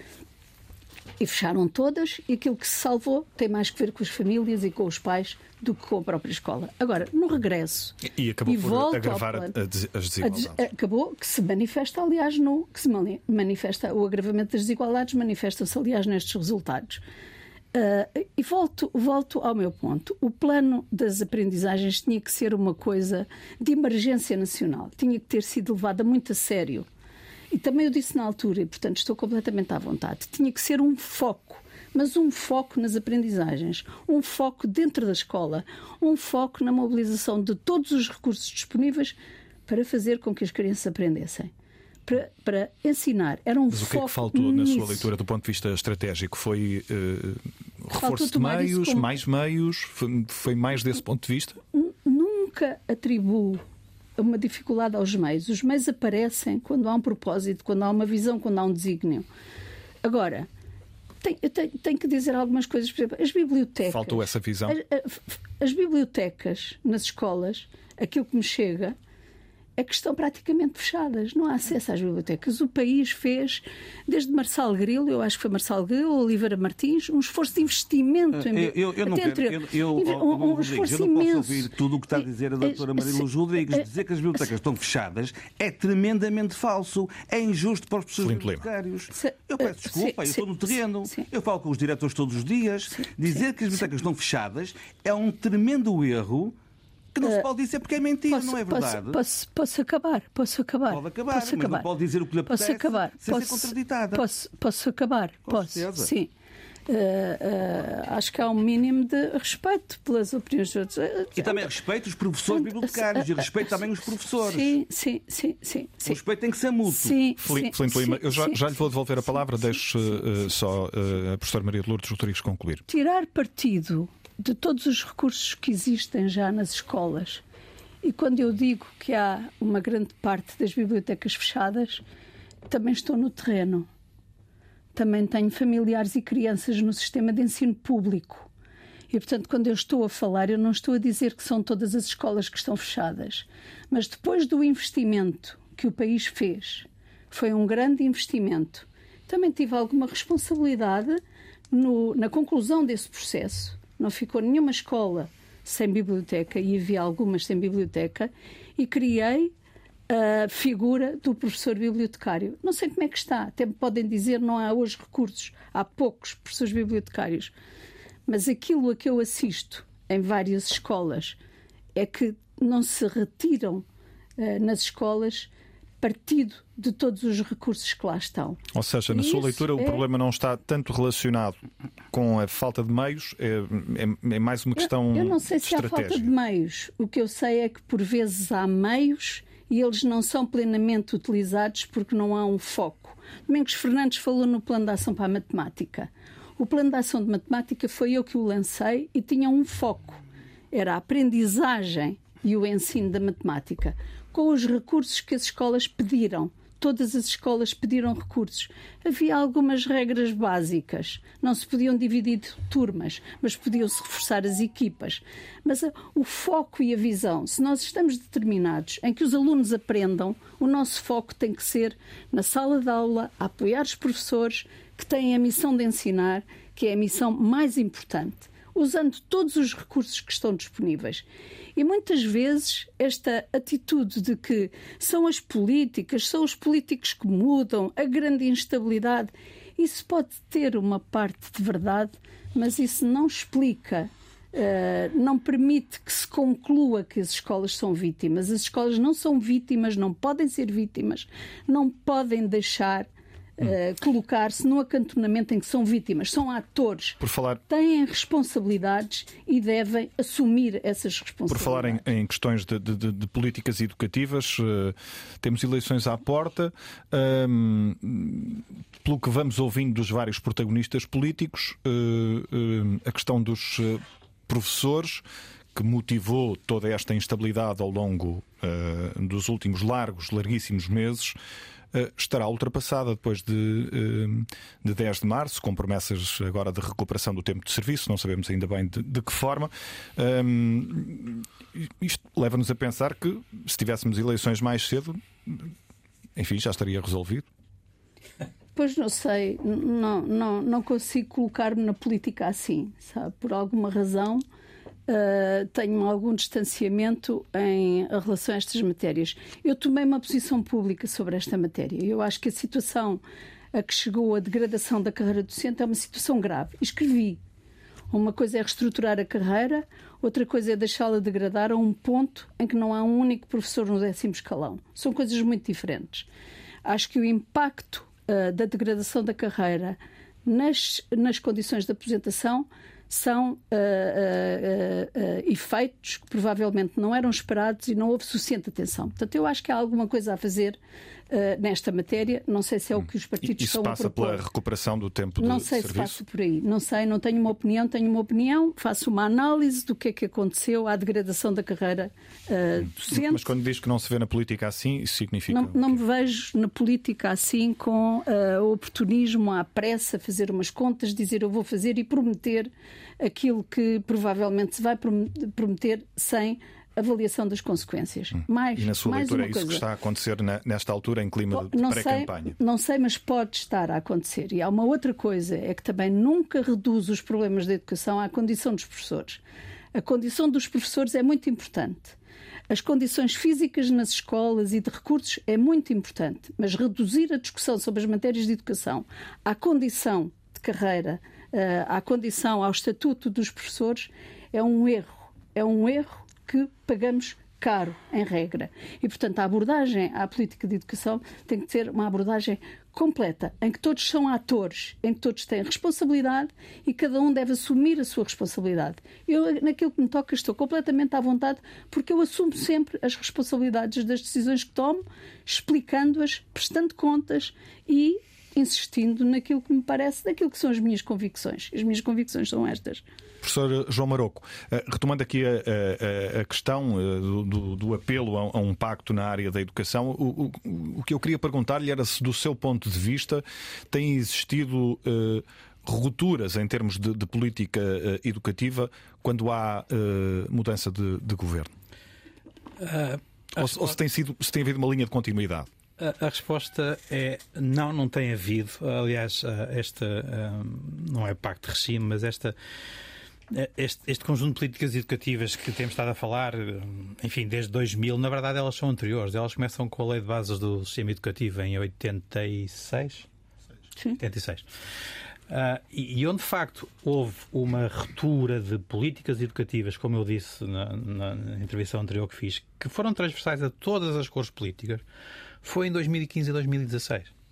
Speaker 3: e fecharam todas, e aquilo que se salvou tem mais que ver com as famílias e com os pais do que com a própria escola. Agora, no regresso.
Speaker 2: E acabou e por agravar plano, as desigualdades.
Speaker 3: Acabou, que se manifesta, aliás, no. que se manifesta, o agravamento das desigualdades manifesta-se, aliás, nestes resultados. Uh, e volto, volto ao meu ponto. O plano das aprendizagens tinha que ser uma coisa de emergência nacional, tinha que ter sido levada muito a sério. E também eu disse na altura, e portanto estou completamente à vontade, tinha que ser um foco, mas um foco nas aprendizagens, um foco dentro da escola, um foco na mobilização de todos os recursos disponíveis para fazer com que as crianças aprendessem. Para, para ensinar. Era um
Speaker 2: Mas o que
Speaker 3: é
Speaker 2: que faltou
Speaker 3: nisso.
Speaker 2: na sua leitura do ponto de vista estratégico? Foi uh, reforço de meios, como... mais meios? Foi, foi mais desse ponto de vista?
Speaker 3: Nunca atribuo uma dificuldade aos meios. Os meios aparecem quando há um propósito, quando há uma visão, quando há um desígnio. Agora, tenho, tenho, tenho que dizer algumas coisas. Por exemplo, as bibliotecas.
Speaker 2: Faltou essa visão.
Speaker 3: As, as bibliotecas nas escolas, aquilo que me chega é que estão praticamente fechadas. Não há acesso às bibliotecas. O país fez, desde Marçal Grilo, eu acho que foi Marçal Grilo, Oliveira Martins, um esforço de investimento. Em...
Speaker 6: Eu, eu, eu não quero, eu, eu, um, um esforço eu não posso ouvir tudo o que está a dizer a doutora Maria Luz Rodrigues. Dizer que as bibliotecas estão fechadas é tremendamente falso. É injusto para os professores bibliotecários. Eu peço desculpa, eu estou no terreno. Eu falo com os diretores todos os dias. Dizer que as bibliotecas estão fechadas é um tremendo erro que não se pode dizer porque é mentira, posso, não é verdade?
Speaker 3: Posso, posso, posso, acabar, posso acabar.
Speaker 6: Pode acabar,
Speaker 3: posso
Speaker 6: mas acabar. não pode dizer o que lhe apetece
Speaker 3: posso acabar.
Speaker 6: sem
Speaker 3: posso,
Speaker 6: ser contraditada.
Speaker 3: Posso, posso acabar,
Speaker 6: Com
Speaker 3: posso,
Speaker 6: certeza.
Speaker 3: sim. Uh, uh, acho que há um mínimo de respeito pelas opiniões de outros. Uh,
Speaker 6: e também respeito os professores bibliotecários e respeito também os professores.
Speaker 3: Sim, sim, sim. sim, sim.
Speaker 6: O respeito tem que ser mútuo.
Speaker 3: Sim,
Speaker 2: Filipe,
Speaker 3: sim,
Speaker 2: Lima,
Speaker 3: sim,
Speaker 2: eu já,
Speaker 3: sim,
Speaker 2: já lhe vou devolver a palavra, deixe só a professora Maria de Lourdes Rodrigues concluir.
Speaker 3: Tirar partido de todos os recursos que existem já nas escolas e quando eu digo que há uma grande parte das bibliotecas fechadas, também estou no terreno. Também tenho familiares e crianças no sistema de ensino público. E, portanto, quando eu estou a falar, eu não estou a dizer que são todas as escolas que estão fechadas. Mas depois do investimento que o país fez, foi um grande investimento, também tive alguma responsabilidade no, na conclusão desse processo. Não ficou nenhuma escola sem biblioteca e havia algumas sem biblioteca e criei a figura do professor bibliotecário. Não sei como é que está, até me podem dizer não há hoje recursos, há poucos professores bibliotecários. Mas aquilo a que eu assisto em várias escolas é que não se retiram uh, nas escolas partido de todos os recursos que lá estão.
Speaker 2: Ou seja, na sua leitura, é... o problema não está tanto relacionado com a falta de meios, é, é, é mais uma questão.
Speaker 3: Eu, eu não sei se há falta de meios. O que eu sei é que, por vezes, há meios e eles não são plenamente utilizados porque não há um foco. Domingos Fernandes falou no plano de ação para a matemática. O plano de ação de matemática foi eu que o lancei e tinha um foco. Era a aprendizagem e o ensino da matemática com os recursos que as escolas pediram. Todas as escolas pediram recursos. Havia algumas regras básicas. Não se podiam dividir turmas, mas podiam-se reforçar as equipas. Mas o foco e a visão, se nós estamos determinados em que os alunos aprendam, o nosso foco tem que ser na sala de aula, a apoiar os professores que têm a missão de ensinar, que é a missão mais importante usando todos os recursos que estão disponíveis. E muitas vezes esta atitude de que são as políticas, são os políticos que mudam, a grande instabilidade, isso pode ter uma parte de verdade, mas isso não explica Uh, não permite que se conclua que as escolas são vítimas. As escolas não são vítimas, não podem ser vítimas, não podem deixar uh, colocar-se no acantonamento em que são vítimas, são atores,
Speaker 2: Por falar...
Speaker 3: têm responsabilidades e devem assumir essas responsabilidades.
Speaker 2: Por falar em, em questões de, de, de, políticas educativas, uh, temos eleições à porta. Um, pelo que vamos ouvindo dos vários protagonistas políticos, uh, a questão dos professores que motivou toda esta instabilidade ao longo uh, dos últimos largos, larguíssimos meses, estará ultrapassada depois de, uh, de 10 de março, com promessas agora de recuperação do tempo de serviço, não sabemos ainda bem de, de que forma. Um, isto leva-nos a pensar que se tivéssemos eleições mais cedo, enfim, já estaria resolvido.
Speaker 3: Pois não sei, não, não, não consigo colocar-me na política assim, sabe? Por alguma razão uh, tenho algum distanciamento em relação a estas matérias. Eu tomei uma posição pública sobre esta matéria. Eu acho que a situação a que chegou a degradação da carreira docente é uma situação grave. Escrevi. Uma coisa é reestruturar a carreira, outra coisa é deixá-la degradar a um ponto em que não há um único professor no décimo escalão. São coisas muito diferentes. Acho que o impacto uh, da degradação da carreira nas, nas condições de aposentação são uh, uh, efeitos que provavelmente não eram esperados e não houve suficiente atenção. Portanto, eu acho que há alguma coisa a fazer uh, nesta matéria. Não sei se é o que os partidos
Speaker 2: Isso
Speaker 3: estão
Speaker 2: a propor.
Speaker 3: passa
Speaker 2: pela recuperação do tempo
Speaker 3: não
Speaker 2: de
Speaker 3: sei
Speaker 2: serviço?
Speaker 3: se passa por aí. Não sei, não tenho uma opinião. Tenho uma opinião, faço uma análise do que é que aconteceu à degradação da carreira uh, docente.
Speaker 2: Mas quando diz que não se vê na política assim, isso significa.
Speaker 3: Não, não me vejo na política assim com uh, oportunismo, à pressa, fazer umas contas, dizer eu vou fazer e prometer aquilo que provavelmente se vai prometer sem avaliação das consequências.
Speaker 2: Hum.
Speaker 3: Mais,
Speaker 2: e na sua
Speaker 3: mais
Speaker 2: leitura é isso
Speaker 3: coisa.
Speaker 2: que está a acontecer nesta altura em clima de pré-campanha?
Speaker 3: Não sei, mas pode estar a acontecer. E há uma outra coisa, é que também nunca reduz os problemas da educação à condição dos professores. A condição dos professores é muito importante. As condições físicas nas escolas e de recursos é muito importante, mas reduzir a discussão sobre as matérias de educação à condição de carreira, eh, à condição, ao estatuto dos professores, é um erro. É um erro que pagamos caro, em regra. E, portanto, a abordagem à política de educação tem que ser uma abordagem completa, em que todos são atores, em que todos têm responsabilidade e cada um deve assumir a sua responsabilidade. Eu, naquilo que me toca, estou completamente à vontade, porque eu assumo sempre as responsabilidades das decisões que tomo, explicando-as, prestando contas e insistindo naquilo que me parece, naquilo que são as minhas convicções. As minhas convicções são estas.
Speaker 2: Professor João Maroco, eh, retomando aqui a, a, a questão eh, do, do apelo a, um pacto na área da educação, o, o, o que eu queria perguntar-lhe era se, do seu ponto de vista, tem existido. Uh, rupturas em termos de, de política uh, educativa quando há uh, mudança de, de governo? ou, ou se, tem sido, se tem havido uma linha de continuidade?
Speaker 4: A, a, resposta é não, não tem havido. Aliás, esta não é pacto de regime, mas esta este, este, conjunto de políticas educativas que temos estado a falar, enfim, desde 2000, na verdade elas são anteriores. Elas começam com a Lei de Bases do Sistema Educativo em 86. Sim. 86. Uh, e, e, onde de facto houve uma ruptura de políticas educativas, como eu disse na, na, na intervenção anterior que fiz, que foram transversais a todas as cores políticas, foi em 2015 e 2016.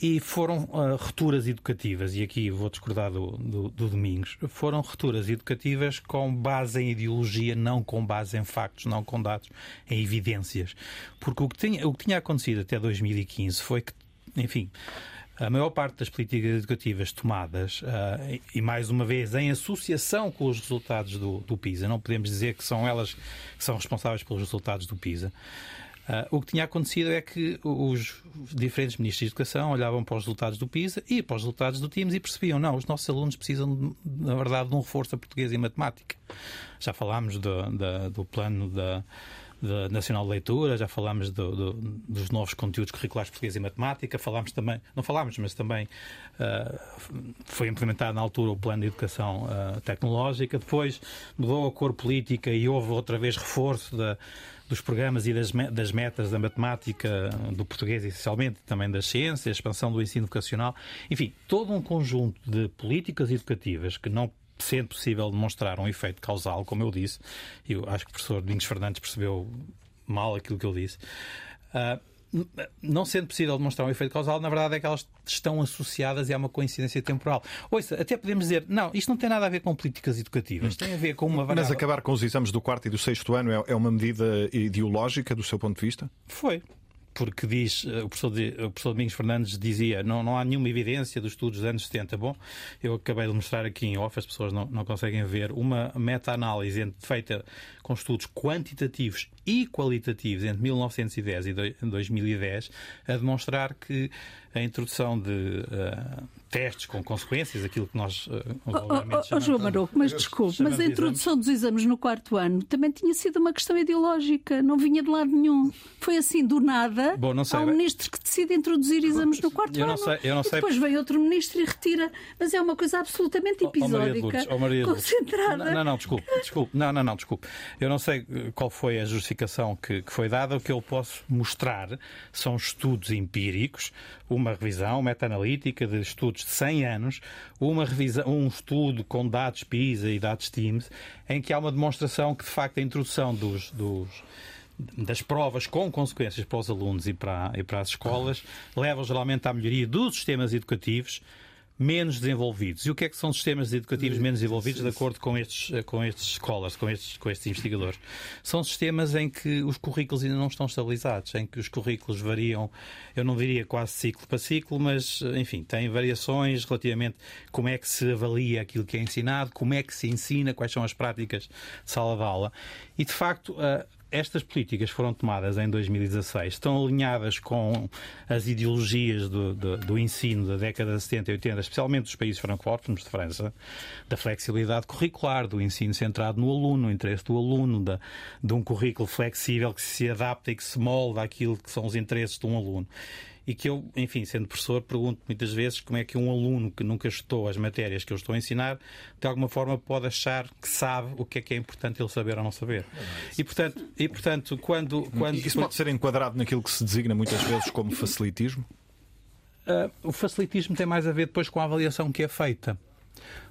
Speaker 4: E foram uh, rupturas educativas, e aqui vou discordar do, do, do, Domingos, foram rupturas educativas com base em ideologia, não com base em factos, não com dados, em evidências. Porque o que tinha, o que tinha acontecido até 2015 foi que, enfim, a maior parte das políticas educativas tomadas, uh, e mais uma vez em associação com os resultados do, do PISA, não podemos dizer que são elas que são responsáveis pelos resultados do PISA. Uh, o que tinha acontecido é que os diferentes ministros de Educação olhavam para os resultados do PISA e para os resultados do TIMS e percebiam, não, os nossos alunos precisam, na verdade, de um reforço a português e matemática. Já falámos do, do, do plano da, da Nacional de Leitura, já falámos do, do, dos novos conteúdos curriculares português e matemática, falámos também, não falámos, mas também uh, foi implementado na altura o plano de educação uh, tecnológica, depois mudou a cor política e houve outra vez reforço da dos programas e das, das metas da matemática, do português essencialmente, também das ciências, expansão do ensino vocacional, enfim, todo um conjunto de políticas educativas que não sendo possível demonstrar um efeito causal, como eu disse, e eu acho que o professor Domingos Fernandes percebeu mal aquilo que eu disse, uh, não sendo possível demonstrar um efeito causal, na verdade é que elas estão associadas e há uma coincidência temporal. Ouça, até podemos dizer, não, isto não tem nada a ver com políticas educativas, tem a ver com uma variável...
Speaker 2: Mas acabar com os exames do quarto e do sexto ano é, é uma medida ideológica do seu ponto de vista?
Speaker 4: Foi porque diz, eh, o professor, o professor Domingos Fernandes dizia não, não há nenhuma evidência dos estudos dos anos 70. Bom, eu acabei de mostrar aqui em off, as pessoas não, não conseguem ver, uma meta-análise feita com estudos quantitativos e qualitativos entre 1910 e 2010 a demonstrar que a introdução de uh, testes com consequências, aquilo que nós uh,
Speaker 3: oh, oh, João Maroco, mas desculpe, mas a introdução dos exames no quarto ano também tinha sido uma questão ideológica, não vinha de lado nenhum. Foi assim, do nada,
Speaker 4: Bom, não sei,
Speaker 3: há um ministro que decide introduzir exames no quarto
Speaker 4: eu
Speaker 3: ano.
Speaker 4: Não sei, eu não sei.
Speaker 3: depois vem outro ministro e retira. Mas é uma coisa absolutamente episódica,
Speaker 4: oh, Maria Lourdes, oh,
Speaker 3: concentrada.
Speaker 4: Não, não, não, desculpe, desculpe. Não, não, não, desculpe. Eu não sei qual foi a justificação que, que foi dada. O que eu posso mostrar são estudos empíricos, uma revisão meta-analítica de estudos de 100 anos, uma revisão, um estudo com dados PISA e dados TIMS, em que há uma demonstração que, de facto, a introdução dos, dos das provas com consequências para os alunos e para, e para as escolas levam geralmente à melhoria dos sistemas educativos menos desenvolvidos. E o que é que são sistemas educativos menos desenvolvidos de acordo com estes, eh, com estes scholars, com estes, com estes investigadores? São sistemas em que os currículos ainda não estão estabilizados, em que os currículos variam, eu não diria quase ciclo para ciclo, mas, eh, enfim, têm variações relativamente como é que se avalia aquilo que é ensinado, como é que se ensina, quais são as práticas de sala de aula. E, de facto, eh, estas políticas foram tomadas em 2016, estão alinhadas com as ideologias do, do, do, ensino da década de 70 e 80, especialmente dos países francófonos de França, da flexibilidade curricular, do ensino centrado no aluno, no interesse do aluno, da, de um currículo flexível que se adapta e que se molda àquilo que são os interesses de um aluno e que eu, enfim, sendo professor, pergunto muitas vezes como é que um aluno que nunca estudou as matérias que eu estou a ensinar, de alguma forma pode achar que sabe o que é que é importante ele saber ou não saber. E portanto, e, portanto quando, quando.
Speaker 2: Isso pode ser enquadrado naquilo que se designa muitas vezes como facilitismo?
Speaker 4: Uh, o facilitismo tem mais a ver depois com a avaliação que é feita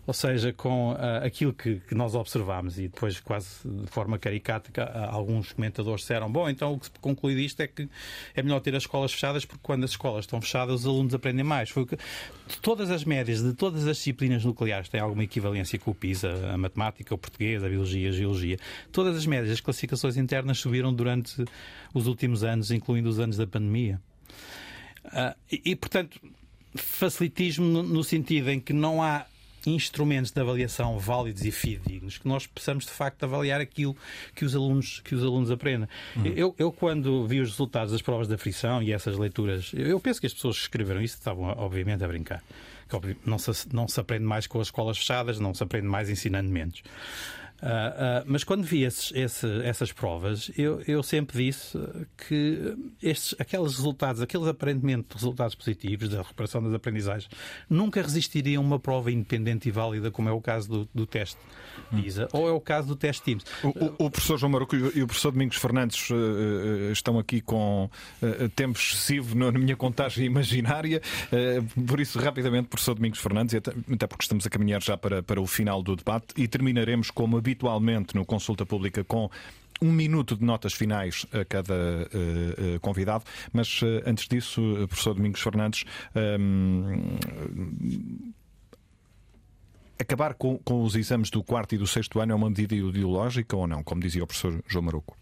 Speaker 4: ou seja, com uh, aquilo que, que, nós observámos e depois quase de forma caricata uh, alguns comentadores disseram bom, então o que se conclui disto é que é melhor ter as escolas fechadas porque quando as escolas estão fechadas os alunos aprendem mais. Foi que, de todas as médias de todas as disciplinas nucleares têm alguma equivalência com o PISA, a matemática, o português, a biologia, a geologia. Todas as médias, as classificações internas subiram durante os últimos anos, incluindo os anos da pandemia. Uh, e, e, portanto, facilitismo no, no sentido em que não há instrumentos de avaliação válidos e fidedignos, que nós possamos de facto avaliar aquilo que os alunos, que os alunos aprendem. Uhum. Eu, eu, quando vi os resultados das provas da frição e essas leituras, eu penso que as pessoas que escreveram isso estavam, obviamente, a brincar. Não se, não se aprende mais com as escolas fechadas, não se aprende mais ensinando menos. Uh, uh, mas quando vi esses, esse, essas provas, eu, eu, sempre disse que estes, aqueles resultados, aqueles aparentemente resultados positivos da recuperação das aprendizagens, nunca resistiriam a uma prova independente e válida, como é o caso do, do teste PISA hum. ou é o caso do teste TIMS.
Speaker 2: O, o, o professor João Maruco e o professor Domingos Fernandes uh, estão aqui com tempo excessivo na minha contagem imaginária, por isso, rapidamente, professor Domingos Fernandes, até, até porque estamos a caminhar já para, para o final do debate e terminaremos como habitualmente no Consulta Pública com um minuto de notas finais a cada uh, uh, convidado, mas uh, antes disso, professor Domingos Fernandes, um, acabar com, com, os exames do quarto e do sexto ano é uma medida ideológica ou não, como dizia o professor João Maruco?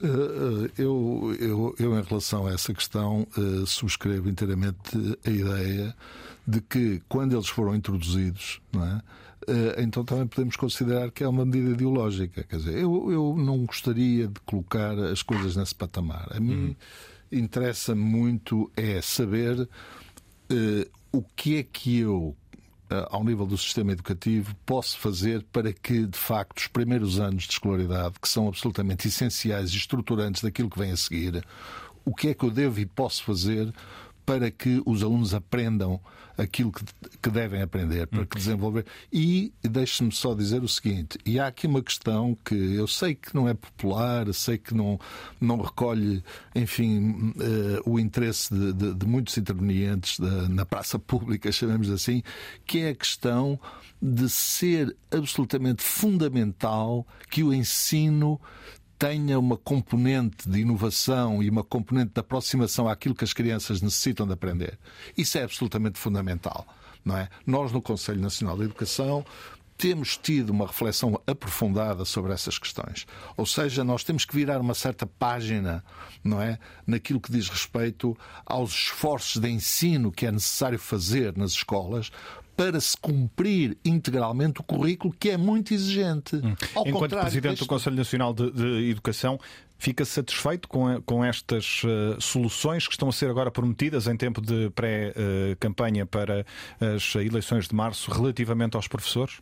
Speaker 5: Eu, eu, eu, em relação a essa questão, subscrevo inteiramente a ideia de que, quando eles foram introduzidos, não é? Eh, então também podemos considerar que é uma medida ideológica. Quer dizer, eu, eu não gostaria de colocar as coisas nesse patamar. A mim uhum. interessa muito é saber uh, o que é que eu, uh, ao nível do sistema educativo, posso fazer para que, de facto, os primeiros anos de escolaridade, que são absolutamente essenciais e estruturantes daquilo que vem a seguir, o que é que eu devo e posso fazer para que os alunos aprendam aquilo que, que devem aprender, para que desenvolver. E deixe-me só dizer o seguinte: e há aqui uma questão que eu sei que não é popular, sei que não, não recolhe, enfim, uh, o interesse de, de, de muitos intervenientes da, na praça pública, chamemos assim, que é a questão de ser absolutamente fundamental que o ensino tenha uma componente de inovação e uma componente de aproximação àquilo que as crianças necessitam de aprender. Isso é absolutamente fundamental. Não é? Nós, no Conselho Nacional de Educação, temos tido uma reflexão aprofundada sobre essas questões. Ou seja, nós temos que virar uma certa página, não é, naquilo que diz respeito aos esforços de ensino que é necessário fazer nas escolas para se cumprir integralmente o currículo que é muito exigente. Hum.
Speaker 2: Enquanto Presidente deste... do Conselho Nacional de, de Educação, fica satisfeito com, com estas uh, soluções que estão a ser agora prometidas em tempo de pré-campanha para as eleições de março relativamente aos professores?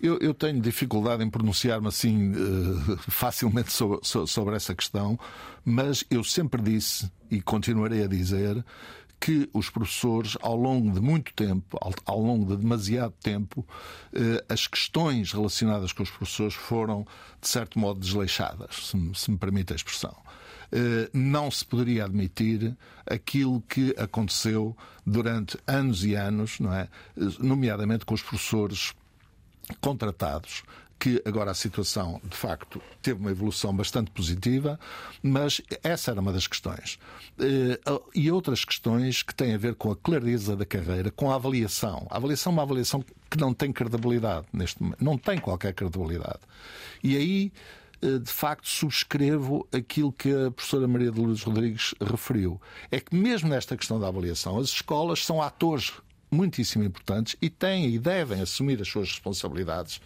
Speaker 5: Eu, eu, tenho dificuldade em pronunciar-me assim uh, facilmente sobre, sobre, essa questão, mas eu sempre disse e continuarei a dizer que os professores, ao longo de muito tempo, ao, longo de demasiado tempo, uh, as questões relacionadas com os professores foram, de certo modo, desleixadas, se me, permite a expressão. Uh, não se poderia admitir aquilo que aconteceu durante anos e anos, não é? nomeadamente com os professores contratados que agora a situação, de facto, teve uma evolução bastante positiva, mas essa era uma das questões. Eh, e outras questões que têm a ver com a clareza da carreira, com a avaliação. A avaliação é uma avaliação que não tem credibilidade neste momento, não tem qualquer credibilidade. E aí eh, de facto subscrevo aquilo que a professora Maria de Lourdes Rodrigues referiu. É que mesmo nesta questão da avaliação, as escolas são atores muitíssimo importantes e têm e devem assumir as suas responsabilidades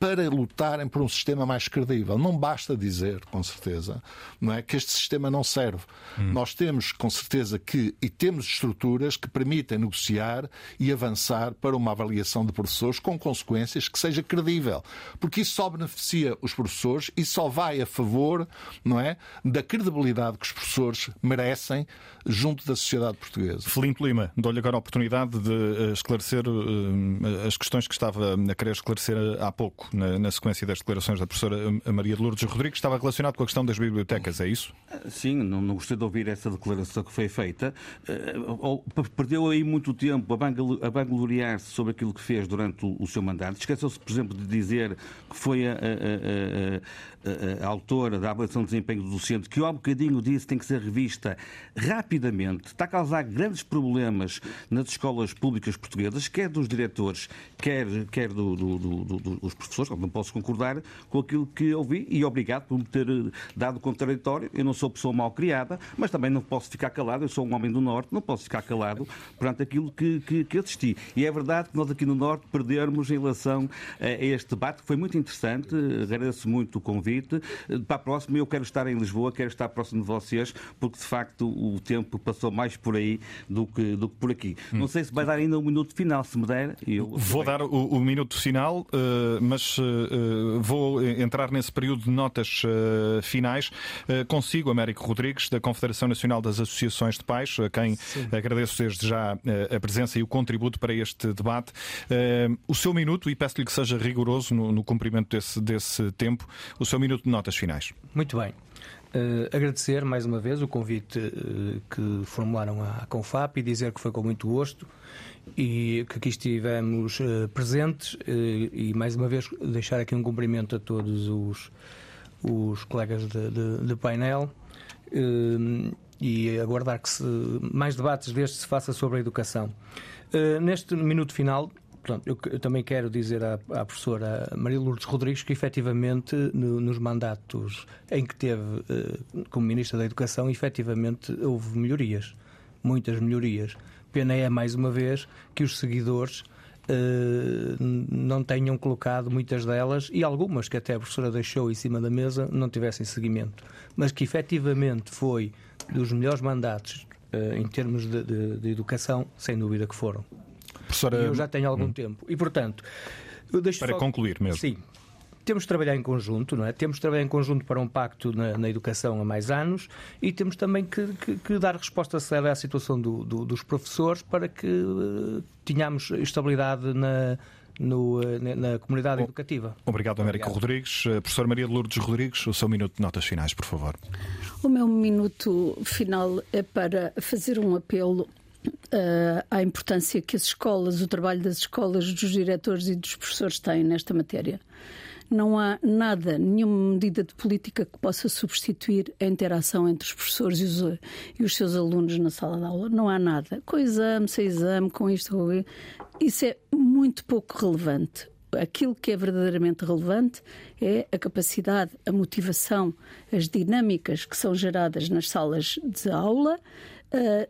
Speaker 5: para lutarem por um sistema mais credível. Não basta dizer, com certeza, não é que este sistema não serve. Hum. Nós temos, com certeza, que e temos estruturas que permitem negociar e avançar para uma avaliação de professores com consequências que seja credível, porque isso só beneficia os professores e só vai a favor, não é, da credibilidade que os professores merecem junto da sociedade portuguesa.
Speaker 2: Filipe Lima, dou-lhe agora a oportunidade de eh, esclarecer uh, as questões que estava a querer esclarecer há pouco na, na, sequência das declarações da professora Maria de Lourdes Rodrigues, estava relacionado com a questão das bibliotecas, é isso?
Speaker 6: Sim, não, não gostei de ouvir essa declaração que foi feita. Uh, perdeu aí muito tempo a vangloriar-se sobre aquilo que fez durante o, o seu mandato. Esqueceu-se, por exemplo, de dizer que foi a, a, a, a, autora da avaliação de desempenho do docente, que há um bocadinho disse tem que ser revista rapidamente. Está a causar grandes problemas nas escolas públicas portuguesas, quer dos diretores, quer, quer do, do, do, dos professores não posso concordar com aquilo que ouvi e obrigado por me ter eh, dado contraditório. Eu não sou pessoa mal criada, mas também não posso ficar calado. Eu sou um homem do Norte, não posso ficar calado perante aquilo que, que, que assisti. E é verdade que nós aqui no Norte perdermos em relação a este debate, que foi muito interessante. Agradeço muito o convite. Para a próxima, eu quero estar em Lisboa, quero estar próximo de vocês, porque de facto o tempo passou mais por aí do que, do que por aqui. Hum. Não sei se vai dar ainda um minuto final, se me der. Eu...
Speaker 2: Vou dar o, o minuto final, uh, mas uh, vou entrar nesse período de notas uh, finais. Uh, consigo, Américo Rodrigues, da Confederação Nacional das Associações de Pais, a quem Sim. agradeço desde já a presença e o contributo para este debate. o seu minuto, e peço-lhe que seja rigoroso no, no cumprimento desse, desse tempo, o seu minuto de notas finais.
Speaker 7: Muito bem. Uh, agradecer mais uma vez o convite uh, que formularam à Confap e dizer que foi com muito gosto e que aqui estivemos uh, presentes e mais uma vez deixar aqui um cumprimento a todos os, os colegas de, de, de painel e aguardar que se, mais debates destes se faça sobre a educação. neste minuto final Pronto, eu, eu, também quero dizer à, à, professora Maria Lourdes Rodrigues que, efetivamente, no, nos mandatos em que teve uh, como Ministra da Educação, efetivamente houve melhorias, muitas melhorias. Pena é, mais uma vez, que os seguidores uh, não tenham colocado muitas delas e algumas que até a professora deixou em cima da mesa não tivessem seguimento. Mas que, efetivamente, foi dos melhores mandatos uh, em termos de, de, de educação, sem dúvida que foram. Professora... eu já tenho algum hum. tempo. E, portanto,
Speaker 2: Para só... concluir mesmo.
Speaker 7: Sim. Temos de trabalhar em conjunto, não é? Temos de trabalhar em conjunto para um pacto na, na educação há mais anos e temos também que, que, que dar resposta séria à situação do, do, dos professores para que uh, tenhamos estabilidade na, no, eh, na comunidade Bom, educativa.
Speaker 2: Obrigado, Américo Obrigado. Rodrigues. Uh, professor Maria de Lourdes Rodrigues, o seu minuto de notas finais, por favor.
Speaker 3: O meu minuto final é para fazer um apelo uh, à importância que as escolas, o trabalho das escolas, dos diretores e dos professores têm nesta matéria. Não há nada, nenhuma medida de política que possa substituir a interação entre os professores e os, e os seus alunos na sala de aula. Não há nada. Com exame, sem exame, com isto, com isso é muito pouco relevante. Aquilo que é verdadeiramente relevante é a capacidade, a motivação, as dinâmicas que são geradas nas salas de aula,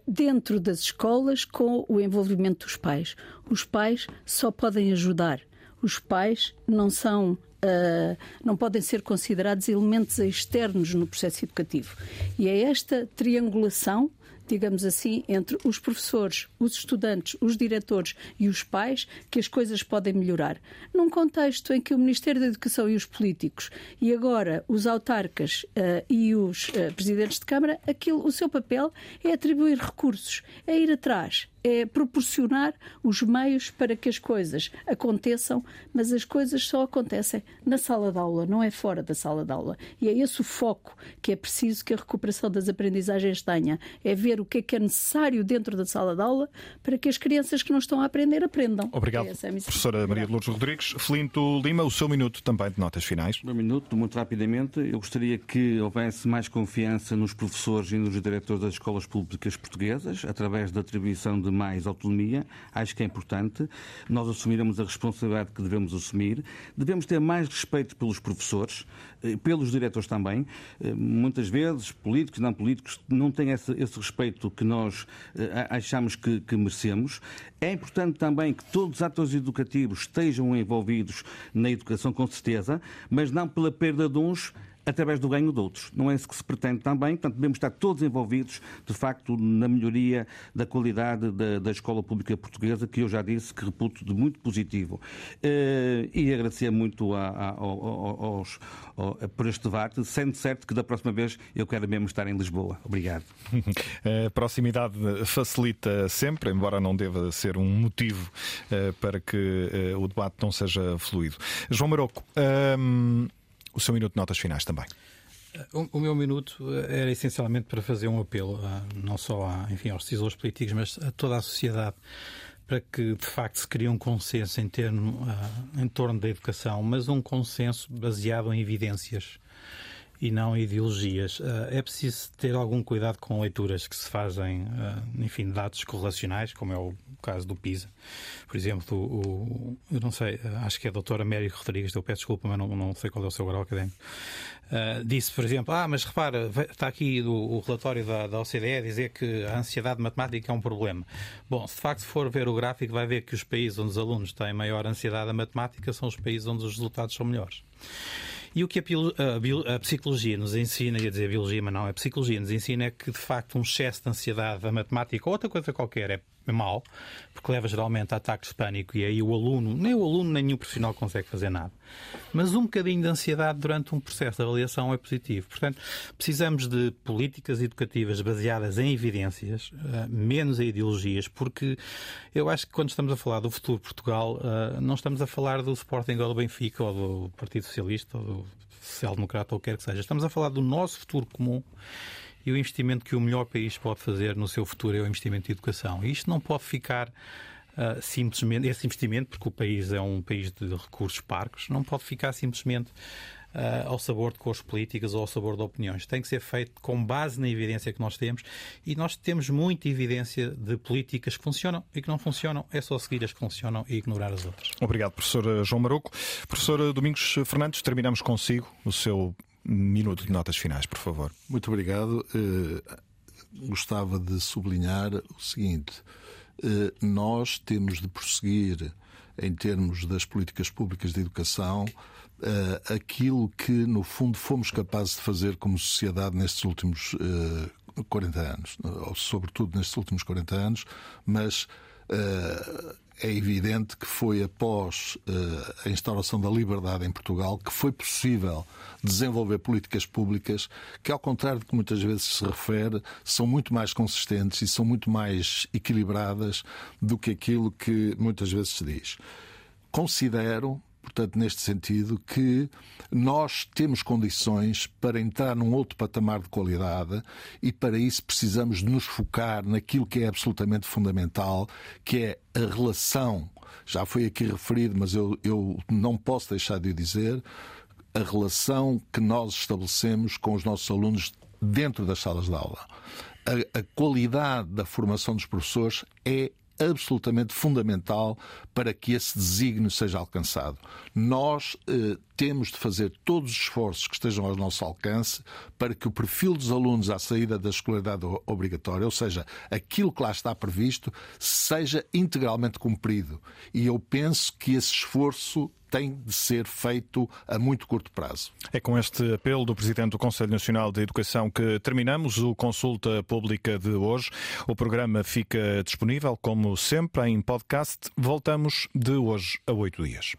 Speaker 3: dentro das escolas, com o envolvimento dos pais. Os pais só podem ajudar. Os pais não são Uh, não podem ser considerados elementos externos no processo educativo. E é esta triangulação digamos assim, entre os professores, os estudantes, os diretores e os pais, que as coisas podem melhorar. Num contexto em que o Ministério da Educação e os políticos, e agora os autarcas uh, e os uh, presidentes de Câmara, aquilo, o seu papel é atribuir recursos, é ir atrás, é proporcionar os meios para que as coisas aconteçam, mas as coisas só acontecem na sala de aula, não é fora da sala de aula. E é esse o foco que é preciso que a recuperação das aprendizagens tenha. É ver o que é que é necessário dentro da sala de aula para que as crianças que não estão a aprender aprendam.
Speaker 2: Obrigado, é professora Maria de Lourdes Rodrigues. Felinto Lima, o seu minuto também de notas finais.
Speaker 6: Um minuto, muito rapidamente. Eu gostaria que houvesse mais confiança nos professores e nos diretores das escolas públicas portuguesas, através da atribuição de de mais autonomia, acho que é importante. Nós assumiremos a responsabilidade que devemos assumir. Devemos ter mais respeito pelos professores, eh, pelos diretores também. Eh, muitas vezes, políticos e não políticos não têm esse, esse respeito que nós eh, achamos que, que merecemos. É importante também que todos os atores educativos estejam envolvidos na educação, com certeza, mas não pela perda de uns através do ganho de outros. Não é isso que se pretende também, portanto, devemos estar todos envolvidos, de facto, na melhoria da qualidade da, da escola pública portuguesa, que eu já disse que reputo de muito positivo. Uh, e agradecer muito a, a, aos, a, por este debate, sendo certo que da próxima vez eu quero mesmo estar em Lisboa. Obrigado.
Speaker 2: A proximidade facilita sempre, embora não deva ser um motivo uh, para que uh, o debate não seja fluido. João Maroco, ehm, o seu minuto de notas finais também.
Speaker 4: O, o, meu minuto era essencialmente para fazer um apelo, não só a, enfim, aos decisores políticos, mas a toda a sociedade, para que de facto se crie um consenso em, termo, em torno da educação, mas um consenso baseado em evidências e não ideologias. É preciso ter algum cuidado com leituras que se fazem, enfim, dados correlacionais, como é o caso do PISA. Por exemplo, o, eu não sei, acho que é a doutora Américo Rodrigues, eu peço desculpa, mas não, não sei qual é o seu grau académico. Disse, por exemplo, ah, mas repara, está aqui do, o relatório da, da OCDE a dizer que a ansiedade matemática é um problema. Bom, se de facto for ver o gráfico, vai ver que os países onde os alunos têm maior ansiedade matemática são os países onde os resultados são melhores. E o que a, a, a, psicologia nos ensina, ia dizer biologia, mas não, a psicologia nos ensina é que, de facto, um excesso de ansiedade, a matemática ou outra coisa qualquer é mal, porque leva geralmente a ataques de pânico e aí o aluno, nem o aluno nem o profissional consegue fazer nada. Mas um bocadinho de ansiedade durante um processo de avaliação é positivo. Portanto, precisamos de políticas educativas baseadas em evidências, eh, menos em ideologias, porque eu acho que quando estamos a falar do futuro de Portugal, eh, não estamos a falar do Sporting ou do Benfica ou do Partido Socialista ou do Social Democrata ou o que quer que seja. Estamos a falar do nosso futuro comum e o investimento que o melhor país pode fazer no seu futuro é o investimento em educação. E isto não pode ficar uh, simplesmente, esse investimento, porque o país é um país de recursos parcos, não pode ficar simplesmente Uh, ao sabor de cores políticas ou ao sabor de opiniões. Tem que ser feito com base na evidência que nós temos e nós temos muita evidência de políticas que funcionam e que não funcionam. É só seguir as que funcionam e ignorar as outras.
Speaker 2: Obrigado, professor João Maroco. Professor Domingos Fernandes, terminamos consigo o seu minuto de notas finais, por favor.
Speaker 5: Muito obrigado. Uh, gostava de sublinhar o seguinte: uh, nós temos de prosseguir, em termos das políticas públicas de educação, uh, aquilo que, no fundo, fomos capazes de fazer como sociedade nestes últimos 40 anos, ou sobretudo nestes últimos 40 anos, mas é evidente que foi após uh, a instauração da liberdade em Portugal que foi possível desenvolver políticas públicas que, ao contrário do que muitas vezes se refere, são muito mais consistentes e são muito mais equilibradas do que aquilo que muitas vezes se diz. Considero portanto, neste sentido, que nós temos condições para entrar num outro patamar de qualidade e para isso precisamos nos focar naquilo que é absolutamente fundamental, que é a relação já foi aqui referido, mas eu, eu não posso deixar de o dizer, a relação que nós estabelecemos com os nossos alunos dentro das salas de aula. A, a qualidade da formação dos professores é absolutamente fundamental para que esse desígnio seja alcançado. Nós eh, temos de fazer todos os esforços que estejam ao nosso alcance para que o perfil dos alunos à saída da escolaridade obrigatória, ou seja, aquilo que lá está previsto, seja integralmente cumprido. E eu penso que esse esforço tem de ser feito a muito curto prazo.
Speaker 2: É com este apelo do Presidente do Conselho Nacional de Educação que terminamos o Consulta Pública de hoje. O programa fica disponível, como sempre, em podcast. Voltamos de hoje a oito dias.